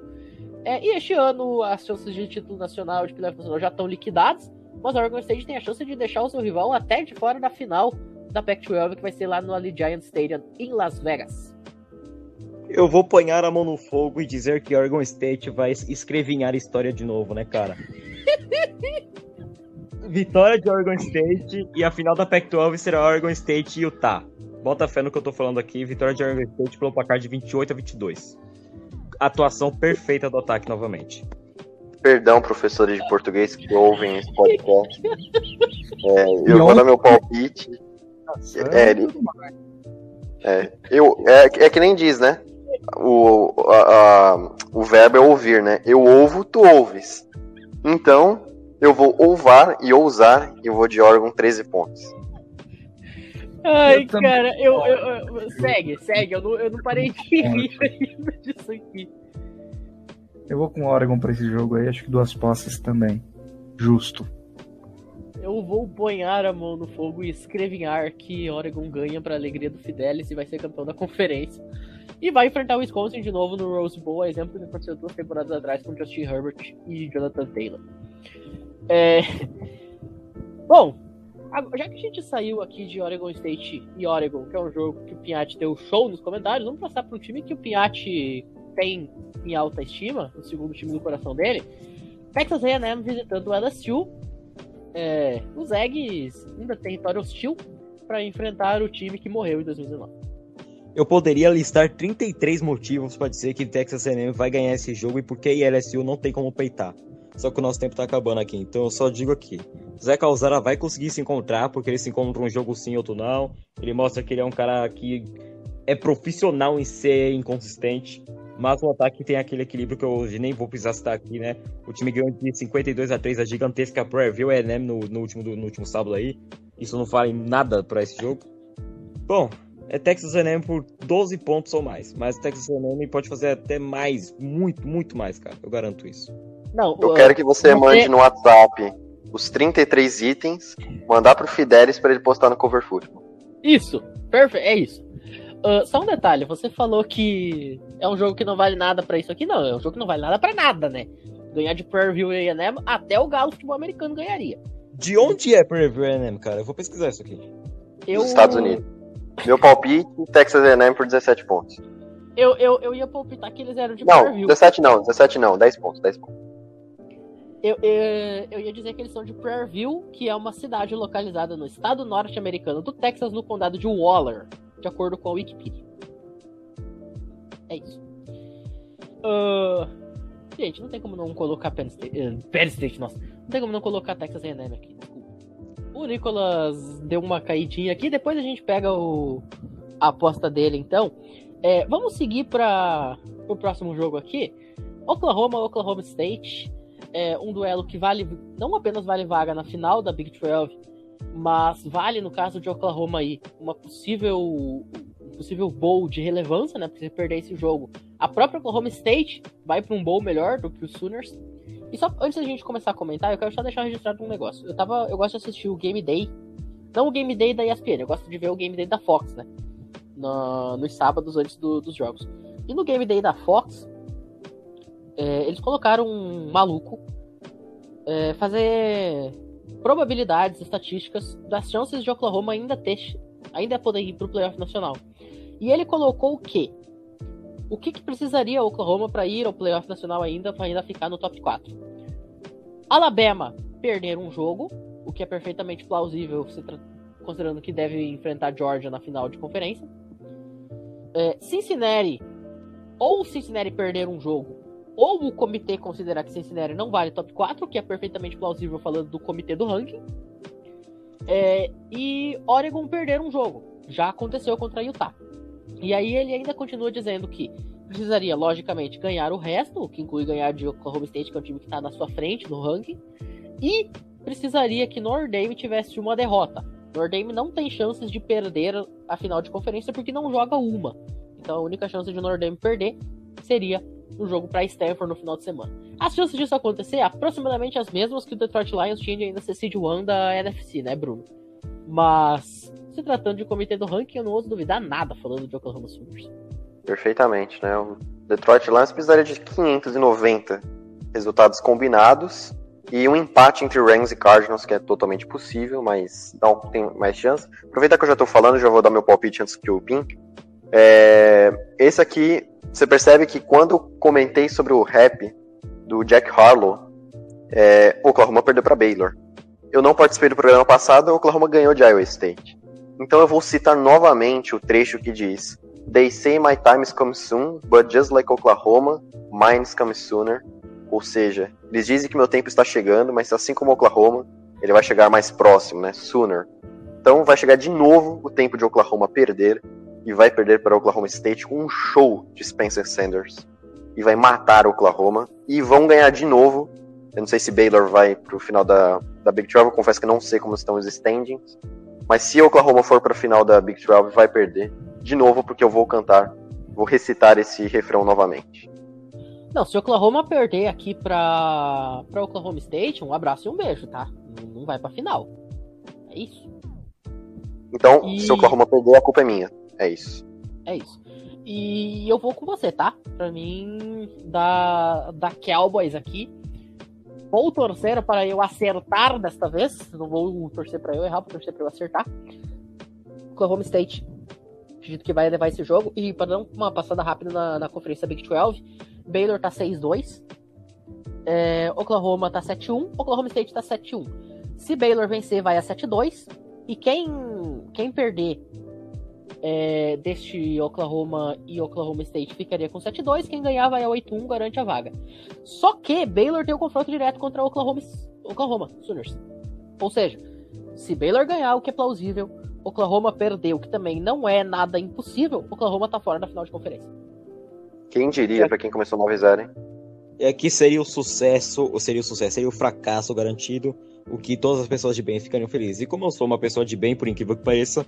É, e este ano as chances de título nacional de playoff nacional já estão liquidadas, mas Oregon State tem a chance de deixar o seu rival até de fora da final da Pac-12, que vai ser lá no Allegiant Stadium em Las Vegas. Eu vou ponhar a mão no fogo e dizer que Oregon State vai escrevinhar a história de novo, né, cara? Vitória de Oregon State e a final da Pac-12 será Oregon State e Utah. Bota fé no que eu tô falando aqui. Vitória de Oregon State pelo placar de 28 a 22. Atuação perfeita do ataque novamente. Perdão, professores de português que ouvem esse podcast. É, eu vou dar meu palpite. É, ele- É, eu, é, é que nem diz, né? O, a- a- o verbo é ouvir, né? Eu ouvo, tu ouves. Então, eu vou ouvar e ousar e eu vou de órgão 13 pontos. Ai, Eu também- cara, eu, eu- eu- Segue, segue, eu não, eu não parei de rir ainda disso aqui. Eu vou com o Oregon pra esse jogo aí, acho que duas posses também. Justo. Eu vou ponhar a mão no fogo e escrevinhar que Oregon ganha pra alegria do Fidelis e vai ser campeão da conferência. E vai enfrentar o Wisconsin de novo no Rose Bowl, a exemplo do que aconteceu duas temporadas atrás com Justin Herbert e Jonathan Taylor. É... Bom, já que a gente saiu aqui de Oregon State e Oregon, que é um jogo que o Pinhatti deu show nos comentários, vamos passar para um time que o Pinhatti tem em alta estima, o segundo time do coração dele. Texas A&M visitando o LSU. É, os Eggs ainda território hostil para enfrentar o time que morreu em 2019. Eu poderia listar 33 motivos para dizer que Texas A&M vai ganhar esse jogo e porque a LSU não tem como peitar. Só que o nosso tempo tá acabando aqui, então eu só digo aqui. Zé Calzara vai conseguir se encontrar, porque ele se encontra um jogo sim, outro não. Ele mostra que ele é um cara que é profissional em ser inconsistente. Mas o ataque tem aquele equilíbrio que eu hoje nem vou precisar citar aqui, né? O time ganhou de 52 a 3 a gigantesca Prairie A&M no, no, último, no último sábado aí. Isso não vale nada para esse jogo. Bom, é Texas A&M por 12 pontos ou mais. Mas Texas A&M pode fazer até mais, muito, muito mais, cara. Eu garanto isso. Não, Eu uh, quero que você mande tem- no WhatsApp os 33 itens, mandar pro Fidelis pra ele postar no Cover Football. Isso, perfeito, é isso. Ah, só um detalhe, você falou que é um jogo que não vale nada pra isso aqui, não. É um jogo que não vale nada pra nada, né? Ganhar de Prairie View e A&M, até o Galo Futebol Americano ganharia. De onde é Prairie A&M, cara? Eu vou pesquisar isso aqui. Eu, Dos Estados Unidos. Meu palpite, Texas A&M por 17 pontos. Eu, eu, eu ia palpitar que eles eram de Não, Prairie View. 17 não, 17 não, 10 pontos, 10 pontos. Eu, eu, eu ia dizer que eles são de Prairie View, que é uma cidade localizada no estado norte-americano do Texas, no condado de Waller, de acordo com a Wikipedia. É isso. Ah, gente, não tem como não colocar Penn State, eh, Penn State, nossa. Não tem como não colocar Texas A&M aqui. O Nicolas deu uma caidinha aqui, depois a gente pega o, a aposta dele, então. É, vamos seguir para o próximo jogo aqui. Oklahoma, Oklahoma State é um duelo que vale não apenas vale vaga na final da Big 12, mas vale no caso de Oklahoma aí uma possível possível bowl de relevância, né? Porque se perder esse jogo, a própria Oklahoma State vai para um bowl melhor do que os Sooners. E só antes da gente começar a comentar, eu quero só deixar registrado um negócio. Eu tava, eu gosto de assistir o Game Day, não o Game Day da ESPN, eu gosto de ver o Game Day da Fox, né? Na- nos sábados antes do- dos jogos. E no Game Day da Fox, é, eles colocaram um maluco é, fazer probabilidades estatísticas das chances de Oklahoma ainda ter ainda poder ir para o playoff nacional. E ele colocou o quê? O que, que precisaria Oklahoma para ir ao playoff nacional ainda, para ainda ficar no top 4? Alabama perder um jogo, o que é perfeitamente plausível, considerando que deve enfrentar Georgia na final de conferência. É, Cincinnati, ou Cincinnati perder um jogo, ou o comitê considerar que Cincinnati não vale top 4, que é perfeitamente plausível falando do comitê do ranking. É, e Oregon perder um jogo. Já aconteceu contra Utah. E aí ele ainda continua dizendo que precisaria, logicamente, ganhar o resto, o que inclui ganhar de Oklahoma State, que é um time que está na sua frente no ranking. E precisaria que Notre Dame tivesse uma derrota. Notre Dame não tem chances de perder a final de conferência porque não joga uma. Então a única chance de Notre Dame perder seria o jogo para Stanford no final de semana. As chances disso acontecer é aproximadamente as mesmas que o Detroit Lions tinha de ainda ser seed 1 da NFC, né, Bruno? Mas se tratando de comitê do ranking, eu não ouso duvidar nada falando de Oklahoma Sooners. Perfeitamente, né? O Detroit Lions precisaria de 590 resultados combinados e um empate entre Rams e Cardinals, que é totalmente possível, mas não tem mais chance. Aproveitar que eu já tô falando, já vou dar meu palpite antes que o Pink. É, esse aqui, você percebe que quando comentei sobre o rap do Jack Harlow, é, Oklahoma perdeu para Baylor. Eu não participei do programa passado, Oklahoma ganhou de Iowa State. Então eu vou citar novamente o trecho que diz: They say my time is coming soon, but just like Oklahoma, mine is coming sooner. Ou seja, eles dizem que meu tempo está chegando, mas assim como Oklahoma, ele vai chegar mais próximo, né? Sooner. Então vai chegar de novo o tempo de Oklahoma perder e vai perder para Oklahoma State com um show de Spencer Sanders e vai matar Oklahoma e vão ganhar de novo. Eu não sei se Baylor vai para o final da, da Big 12, eu confesso que não sei como estão os standings. Mas se Oklahoma for para a final da Big 12, vai perder de novo, porque eu vou cantar, vou recitar esse refrão novamente. Não, se Oklahoma perder aqui pra Oklahoma State, um abraço e um beijo, tá? Não, não vai pra final. É isso. Então, E- se Oklahoma perder, a culpa é minha. É isso. É isso. E eu vou com você, tá? Pra mim, da, da Cowboys aqui. Vou torcer para eu acertar desta vez. Não vou torcer para eu errar, vou torcer para eu acertar. Oklahoma State. Acredito que vai levar esse jogo. E para dar uma passada rápida na, na conferência Big 12, Baylor tá 6-2. É, Oklahoma tá 7-1. Oklahoma State tá 7-1. Se Baylor vencer, vai a 7-2. E quem, quem perder é, deste Oklahoma e Oklahoma State ficaria com 7-2. Quem ganhar vai a 8-1, garante a vaga. Só que Baylor tem o confronto direto contra Oklahoma, Oklahoma Sooners. Ou seja, se Baylor ganhar, o que é plausível, Oklahoma perder, o que também não é nada impossível, Oklahoma tá fora da final de conferência. Quem diria para quem começou 9-0, hein? E aqui seria o sucesso, ou seria o sucesso, seria o fracasso garantido, o que todas as pessoas de bem ficariam felizes. E como eu sou uma pessoa de bem, por incrível que pareça,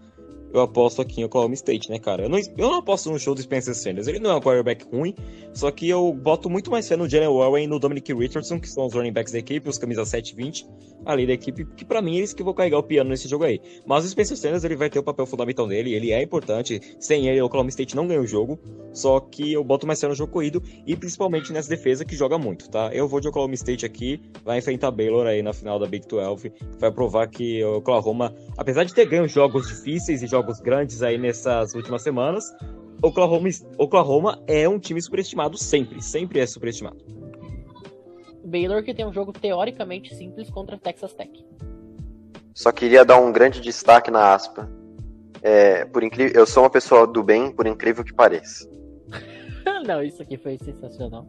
eu aposto aqui em Oklahoma State, né, cara? Eu não, eu não aposto no show do Spencer Sanders. Ele não é um quarterback ruim, só que eu boto muito mais fé no Jalen Warren e no Dominic Richardson, que são os running backs da equipe, os camisas 7 e 20, ali da equipe, que para mim eles que vão carregar o piano nesse jogo aí. Mas o Spencer Sanders, ele vai ter o papel fundamental dele, ele é importante. Sem ele, o Oklahoma State não ganha o jogo, só que eu boto mais fé no jogo corrido e principalmente nessa defesa que joga muito, tá? Eu vou de Oklahoma State aqui, vai enfrentar Baylor aí na final da Big 12, vai provar que o Oklahoma, apesar de ter ganho jogos difíceis e jogos grandes aí nessas últimas semanas, Oklahoma, Oklahoma é um time superestimado sempre, sempre é superestimado. Baylor que tem um jogo teoricamente simples contra Texas Tech. Só queria dar um grande destaque na aspa. É, por incrível, eu sou uma pessoa do bem, por incrível que pareça. Não, isso aqui foi sensacional.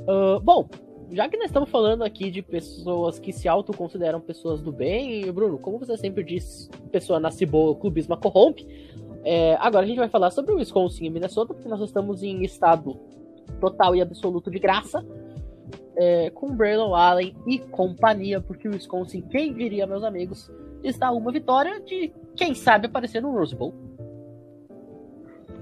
Uh, bom, já que nós estamos falando aqui de pessoas que se autoconsideram pessoas do bem, Bruno, como você sempre diz, pessoa nasce boa, clubismo corrompe. É, agora a gente vai falar sobre o Wisconsin e Minnesota, porque nós estamos em estado total e absoluto de graça. É, com Braylon Allen e companhia, porque o Wisconsin, quem diria, meus amigos, está uma vitória de, quem sabe, aparecer no Rose Bowl.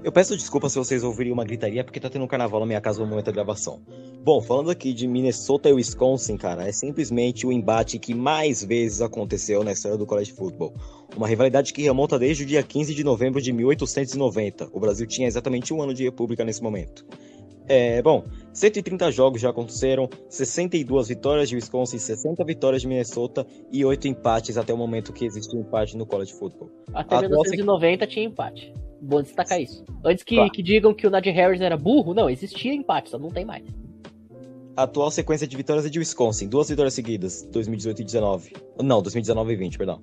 Eu peço desculpa se vocês ouvirem uma gritaria, porque tá tendo um carnaval na minha casa no momento da gravação. Bom, falando aqui de Minnesota e Wisconsin, cara, é simplesmente o embate que mais vezes aconteceu na história do college football. Uma rivalidade que remonta desde o dia 15 de novembro de 1890. O Brasil tinha exatamente um ano de república nesse momento. É, bom, 130 jogos já aconteceram, 62 vitórias de Wisconsin, 60 vitórias de Minnesota e 8 empates até o momento que existiu empate no college football. Até 1990 tinha empate. Bom destacar isso. Antes que, claro. que digam que o Najee Harris era burro, não, existia empate, só não tem mais. A atual sequência de vitórias é de Wisconsin, duas vitórias seguidas, 2018 e 19. Não, 2019 e 20, perdão.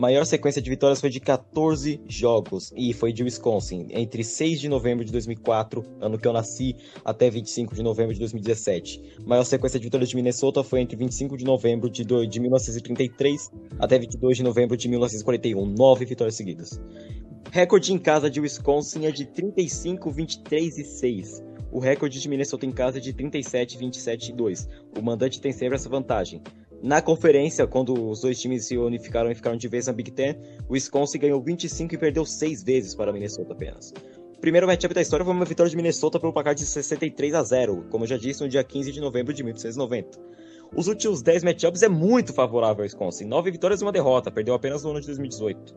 Maior sequência de vitórias foi de 14 jogos e foi de Wisconsin, entre 6 de novembro de 2004, ano que eu nasci, até 25 de novembro de 2017. Maior sequência de vitórias de Minnesota foi entre 25 de novembro de, do, de 1933 até 22 de novembro de 1941, nove vitórias seguidas. Recorde em casa de Wisconsin é de 35, 23 e 6. O recorde de Minnesota em casa é de 37, 27 e 2. O mandante tem sempre essa vantagem. Na conferência, quando os dois times se unificaram e ficaram de vez na Big Ten, o Wisconsin ganhou 25 e perdeu 6 vezes para Minnesota apenas. O primeiro matchup da história foi uma vitória de Minnesota pelo placar de 63 a 0, como eu já disse, no dia 15 de novembro de 1890. Os últimos 10 matchups é muito favorável ao Wisconsin, 9 vitórias e uma derrota, perdeu apenas no ano de 2018.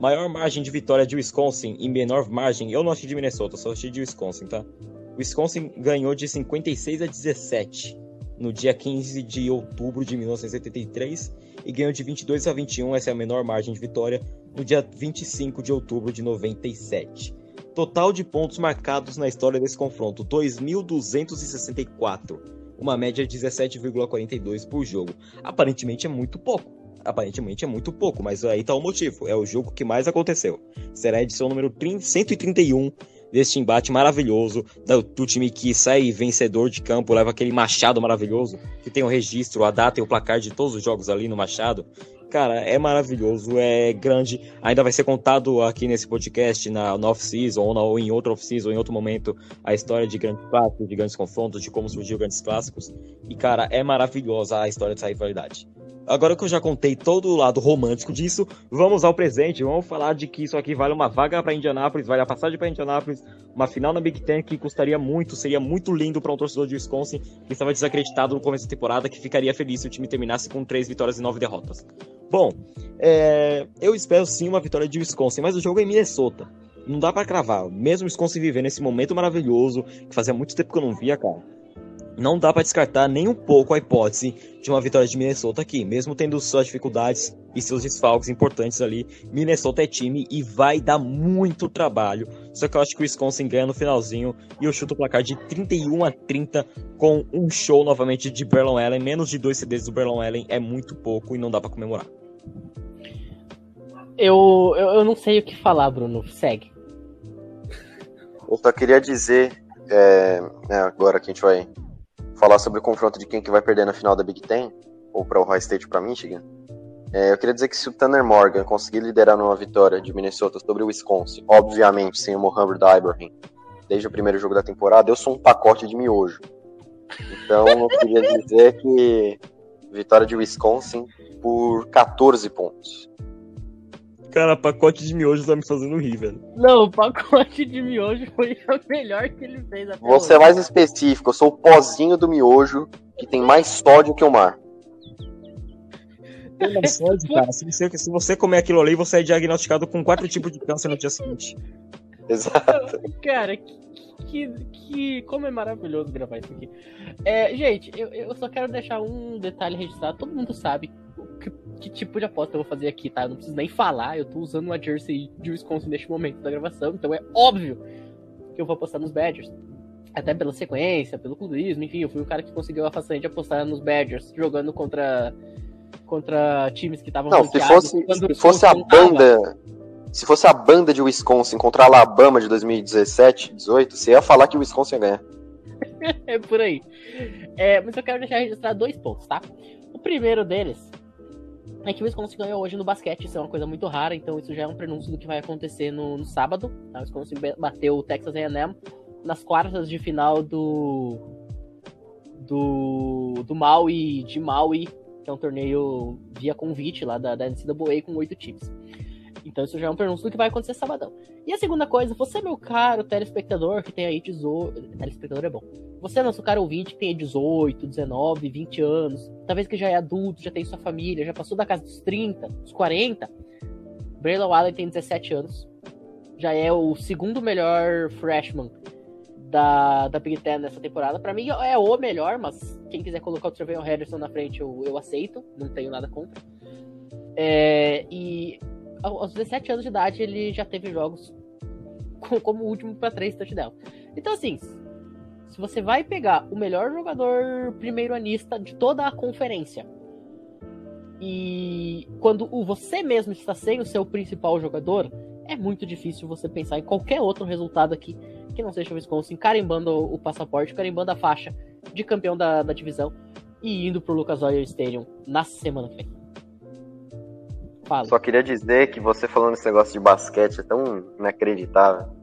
Maior margem de vitória de Wisconsin e menor margem, eu não achei de Minnesota, só achei de Wisconsin, tá? Wisconsin ganhou de 56 a 17 no dia 15 de outubro de 1983 e ganhou de 22 a 21, essa é a menor margem de vitória, no dia 25 de outubro de 97. Total de pontos marcados na história desse confronto: 2.264, uma média de 17,42 por jogo. Aparentemente é muito pouco aparentemente é muito pouco, mas aí tá o motivo. É o jogo que mais aconteceu. Será a edição número 30, 131 deste embate maravilhoso do, do, time que sai vencedor de campo, leva aquele machado maravilhoso, que tem o registro, a data e o placar de todos os jogos ali no machado. Cara, é maravilhoso, é grande. Ainda vai ser contado aqui nesse podcast na, na off-season ou, ou, em outra off-season, em outro momento, a história de grandes clássicos, de grandes confrontos, de como surgiu grandes clássicos. E, cara, é maravilhosa a história dessa rivalidade. Agora que eu já contei todo o lado romântico disso, vamos ao presente. Vamos falar de que isso aqui vale uma vaga para Indianápolis, vale a passagem para Indianápolis, uma final na Big Ten que custaria muito, seria muito lindo para um torcedor de Wisconsin que estava desacreditado no começo da temporada, que ficaria feliz se o time terminasse com três vitórias e nove derrotas. Bom, é... eu espero sim uma vitória de Wisconsin, mas o jogo é em Minnesota. Não dá para cravar. Mesmo Wisconsin vivendo esse momento maravilhoso, que fazia muito tempo que eu não via, cara não dá para descartar nem um pouco a hipótese de uma vitória de Minnesota aqui, mesmo tendo suas dificuldades e seus desfalques importantes ali. Minnesota é time e vai dar muito trabalho. Só que eu acho que o Wisconsin ganha no finalzinho e eu chuto o placar de 31 a 30 com um show novamente de Berlon Allen. Menos de dois CDs do Berlon Allen é muito pouco e não dá para comemorar. Eu, eu, eu, não sei o que falar, Bruno. Segue. Eu só queria dizer, é, é, agora que a gente vai falar sobre o confronto de quem que vai perder na final da Big Ten, ou para o Ohio State para Michigan, é, eu queria dizer que se o Tanner Morgan conseguir liderar numa vitória de Minnesota sobre o Wisconsin, obviamente sem o Mohamed Ibrahim, desde o primeiro jogo da temporada, eu sou um pacote de miojo. Então eu queria dizer que vitória de Wisconsin por 14 pontos. Cara, pacote de miojo tá me fazendo rir, velho. Não, o pacote de miojo foi a melhor que ele fez até Vou ser mais específico, eu sou o pozinho do miojo que tem mais sódio que o mar. Tem mais sódio, cara. Se você, se você comer aquilo ali, você é diagnosticado com quatro tipos de câncer no dia seguinte. Exato. Cara, que, que, que- Como é maravilhoso gravar isso aqui. É, gente, eu, eu só quero deixar um detalhe registrado. Todo mundo sabe o tipo de aposta eu vou fazer aqui, tá? Eu não preciso nem falar. Eu tô usando uma jersey de Wisconsin neste momento da gravação. Então é óbvio que eu vou apostar nos Badgers. Até pela sequência, pelo clubismo, enfim, eu fui o cara que conseguiu a façanha de apostar nos Badgers, jogando contra, contra times que estavam Não, se fosse, se fosse a tava. banda. Se fosse a banda de Wisconsin contra a Alabama de 2017, 18, você ia falar que o Wisconsin ia ganhar. É por aí. É, mas eu quero deixar registrado dois pontos, tá? O primeiro deles é que o Wisconsin ganhou hoje no basquete, isso é uma coisa muito rara, então isso já é um prenúncio do que vai acontecer no, no sábado. Tá? O Wisconsin bateu o Texas A&M nas quartas de final do do, do Maui, de Maui, que é um torneio via convite lá da, da NCAA com oito times. Então isso já é um prenúncio do que vai acontecer sabadão. E a segunda coisa, você, meu caro telespectador, que tem aí 18. Telespectador é bom. Você, nosso caro ouvinte, que tem 18, 19, 20 anos, talvez que já é adulto, já tem sua família, já passou da casa dos 30, dos 40. Braylon Allen tem 17 anos. Já é o segundo melhor freshman da, da Big Ten nessa temporada. Pra mim é o melhor, mas quem quiser colocar o Trevion Henderson na frente eu, eu aceito, não tenho nada contra. É, e ao- aos 17 anos de idade ele já teve jogos com- como o último para três touchdowns. Então, assim, se você vai pegar o melhor jogador primeiro-anista de toda a conferência e quando o você mesmo está sem o seu principal jogador, é muito difícil você pensar em qualquer outro resultado aqui que não seja o Wisconsin carimbando o passaporte, carimbando a faixa de campeão da, da divisão e indo pro Lucas Oil Stadium na semana que vem. Fala. Só queria dizer que você falando esse negócio de basquete é tão inacreditável.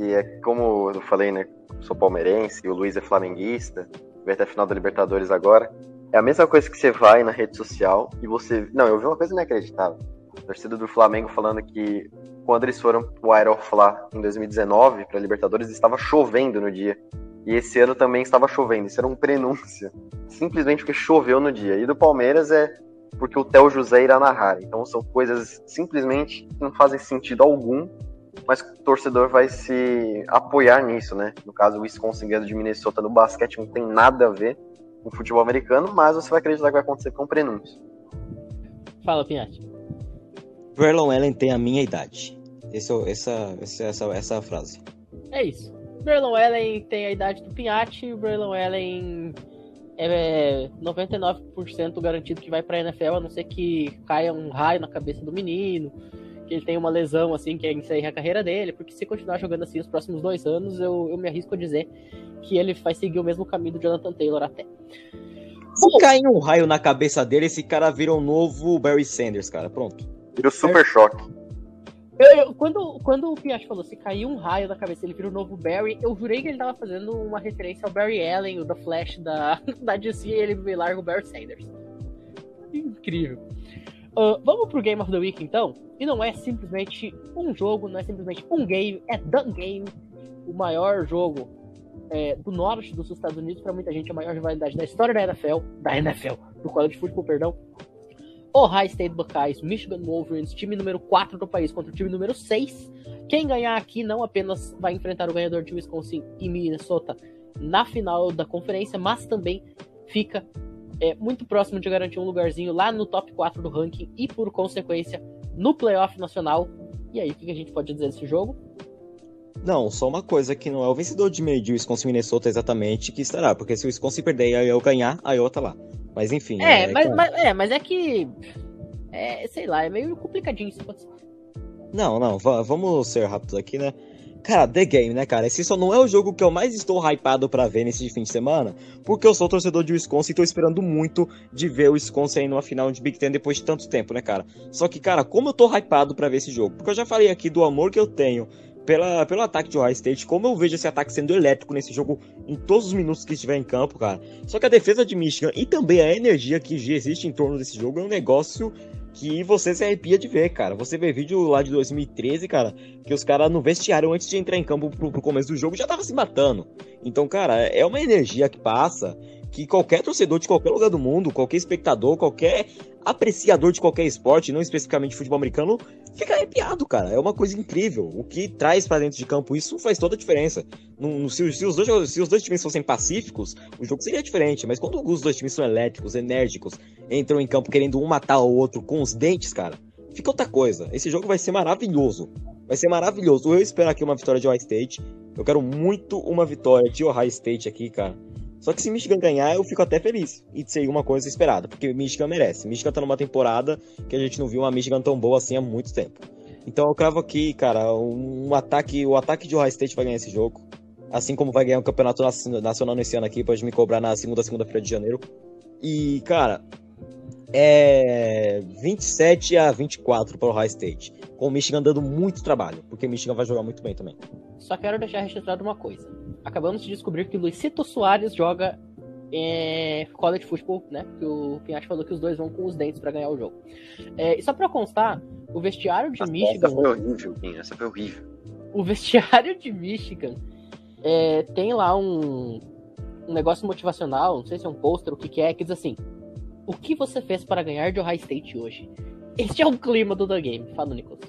E é como eu falei, né? Sou palmeirense, o Luiz é flamenguista, vai até a final da Libertadores agora. É a mesma coisa que você vai na rede social e você. Não, eu vi uma coisa inacreditável. Torcida do Flamengo falando que quando eles foram pro Aeroflá em 2019 para Libertadores estava chovendo no dia. E esse ano também estava chovendo. Isso era um prenúncio. Simplesmente porque choveu no dia. E do Palmeiras é porque o Theo José irá narrar. Então são coisas simplesmente que não fazem sentido algum, mas o torcedor vai se apoiar nisso, né? No caso, o Wisconsin ganhando de Minnesota no basquete não tem nada a ver com futebol americano, mas você vai acreditar que vai acontecer com prenúncio. Fala, Pinhatti. Braylon Allen tem a minha idade. Esse, é- essa, essa, essa, essa é a frase. É isso. Braylon Allen tem a idade do Pinhatti, e o Braylon Allen é 99% garantido que vai pra NFL, a não ser que caia um raio na cabeça do menino, que ele tenha uma lesão assim que encerre a carreira dele, porque se continuar jogando assim os próximos dois anos, eu, eu me arrisco a dizer que ele vai seguir o mesmo caminho do Jonathan Taylor até. Se cair um raio na cabeça dele, esse cara vira um novo Barry Sanders, cara. Pronto. Vira o super choque. Eu- eu- quando, quando o Piatti falou se caiu um raio na cabeça ele vira o novo Barry, eu jurei que ele tava fazendo uma referência ao Barry Allen, o da Flash da, da DC, e ele me larga o Barry Sanders. Incrível. Ah, vamos pro Game of the Week então? E não é simplesmente um jogo, não é simplesmente um game, é The Game, o maior jogo é, do norte dos Estados Unidos, pra muita gente, a maior rivalidade da história da NFL, da NFL, do college football, perdão. Ohio State Buckeyes, Michigan Wolverines, time número 4 do país contra o time número 6. Quem ganhar aqui não apenas vai enfrentar o ganhador de Wisconsin e Minnesota na final da conferência, mas também fica é, muito próximo de garantir um lugarzinho lá no top 4 do ranking e, por consequência, no playoff nacional. E aí, o que a gente pode dizer desse jogo? Não, só uma coisa que não é o vencedor de meio de Wisconsin Minnesota exatamente que estará, porque se o Wisconsin perder e eu ganhar, a Iowa tá lá. Mas enfim. É, mas, claro. mas- é, mas é que. É, sei lá, é meio complicadinho isso. Não, não, va- vamos ser rápidos aqui, né? Cara, The Game, né, cara? Esse só não é o jogo que eu mais estou hypado pra ver nesse fim de semana, porque eu sou torcedor de Wisconsin e tô esperando muito de ver o Wisconsin aí numa final de Big Ten depois de tanto tempo, né, cara? Só que, cara, como eu tô hypado pra ver esse jogo? Porque eu já falei aqui do amor que eu tenho pela, pelo ataque de Ohio State, como eu vejo esse ataque sendo elétrico nesse jogo em todos os minutos que estiver em campo, cara. Só que a defesa de Michigan e também a energia que existe em torno desse jogo é um negócio que você se arrepia de ver, cara. Você vê vídeo lá de 2013, cara, que os caras no vestiário, antes de entrar em campo pro, pro começo do jogo, já tava se matando. Então, cara, é uma energia que passa que qualquer torcedor de qualquer lugar do mundo, qualquer espectador, qualquer apreciador de qualquer esporte, não especificamente futebol americano, fica arrepiado, cara. É uma coisa incrível. O que traz para dentro de campo isso faz toda a diferença. No, no, se, se, os dois, se os dois times fossem pacíficos, o jogo seria diferente. Mas quando os dois times são elétricos, enérgicos, entram em campo querendo um matar o outro com os dentes, cara, fica outra coisa. Esse jogo vai ser maravilhoso. Vai ser maravilhoso. Eu espero aqui uma vitória de Ohio State. Eu quero muito uma vitória de Ohio State aqui, cara. Só que se Michigan ganhar, eu fico até feliz. E seria uma coisa esperada, porque Michigan merece. Michigan tá numa temporada que a gente não viu uma Michigan tão boa assim há muito tempo. Então eu cravo aqui, cara, um ataque, o ataque de Ohio State vai ganhar esse jogo. Assim como vai ganhar o campeonato nacional nesse ano aqui, pode me cobrar na segunda, segunda-feira de janeiro. E, cara, é 27 a 24 para o Ohio State. Com o Michigan dando muito trabalho, porque o Michigan vai jogar muito bem também. Só quero deixar registrado uma coisa acabamos de descobrir que o Soares joga é, college football, né? Que o Pinhatti falou que os dois vão com os dentes para ganhar o jogo. É, e só para constar, o vestiário de Michigan. Essa foi horrível, Pinho, essa foi horrível. O vestiário de Michigan é, tem lá um, um negócio motivacional, não sei se é um pôster, o que, que é, que diz assim: O que você fez para ganhar de Ohio State hoje? Este é o clima do The Game. Fala, Nicolas.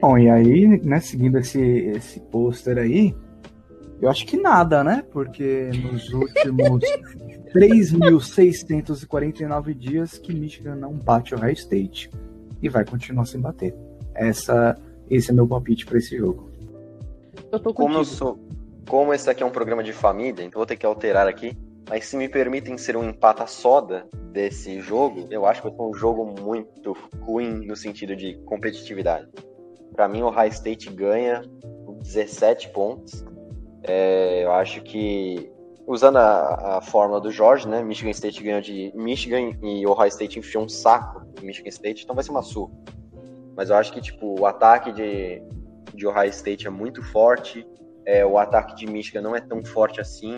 Bom, e aí, né, seguindo esse, esse pôster aí, eu acho que nada, né? Porque nos últimos 3.649 dias que Michigan não bate o High State e vai continuar sem bater. Essa, esse é meu palpite para esse jogo. Eu tô como eu sou, como esse aqui é um programa de família, então vou ter que alterar aqui. Mas se me permitem ser um empata soda desse jogo, eu acho que vai ser um jogo muito ruim no sentido de competitividade. Para mim, o High State ganha 17 pontos é, eu acho que, usando a, a fórmula do Jorge, né? Michigan State ganhou de Michigan e Ohio State enfiou um saco em Michigan State, então vai ser uma surra. Mas eu acho que, tipo, o ataque de, de Ohio State é muito forte, é, o ataque de Michigan não é tão forte assim,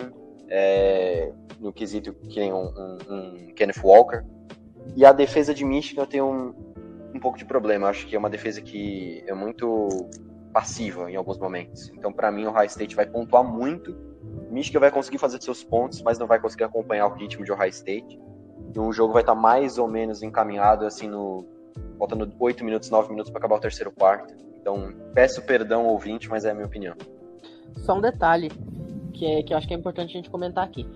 é, no quesito que nem um, um, um, Kenneth Walker. E a defesa de Michigan tem um, um pouco de problema. Eu acho que é uma defesa que é muito passiva em alguns momentos. Então, para mim, o Ohio State vai pontuar muito. Michigan vai conseguir fazer seus pontos, mas não vai conseguir acompanhar o ritmo de Ohio State. E o jogo vai estar tá mais ou menos encaminhado, assim, no faltando 8 minutos, 9 minutos para acabar o terceiro quarto. Então, peço perdão, ouvinte, mas é a minha opinião. Só um detalhe que, é, que eu acho que é importante a gente comentar aqui.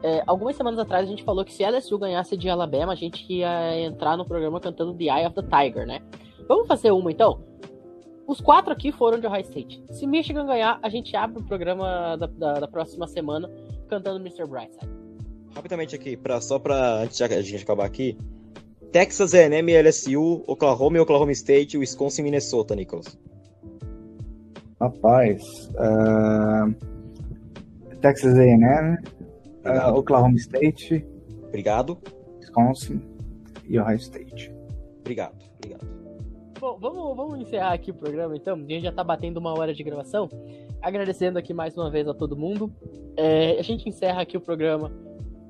É, algumas semanas atrás a gente falou que se a LSU ganhasse de Alabama, a gente ia entrar no programa cantando The Eye of the Tiger, né? Vamos fazer uma então? Os quatro aqui foram de Ohio State. Se Michigan ganhar, a gente abre o programa da, da, da próxima semana cantando Mr. Brightside. Rapidamente aqui, pra, só pra antes de a gente acabar aqui. Texas A&M LSU, Oklahoma e Oklahoma State, Wisconsin e Minnesota, Nicholas. Rapaz, uh, Texas A&M, uh, Oklahoma State. Obrigado. Wisconsin e Ohio State. Obrigado, obrigado. Bom, vamos, vamos encerrar aqui o programa então. A gente já tá batendo uma hora de gravação. Agradecendo aqui mais uma vez a todo mundo. É, a gente encerra aqui o programa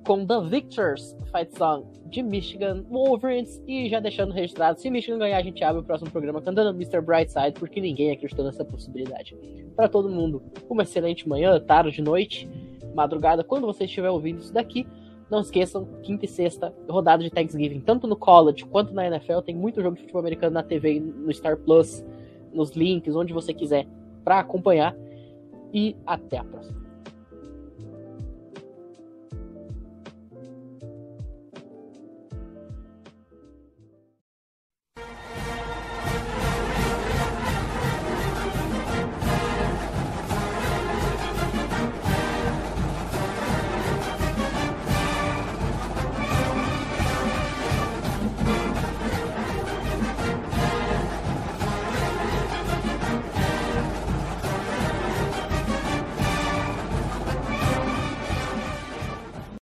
com The Victors Fight Song de Michigan Wolverines. E já deixando registrado, se Michigan ganhar, a gente abre o próximo programa cantando Mr. Brightside, porque ninguém acreditou nessa possibilidade. Para todo mundo, uma excelente manhã, tarde, noite, madrugada, quando você estiver ouvindo isso daqui. Não esqueçam, quinta e sexta, rodada de Thanksgiving, tanto no college quanto na NFL. Tem muito jogo de futebol americano na TV, no Star Plus, nos links, onde você quiser, para acompanhar. E até a próxima.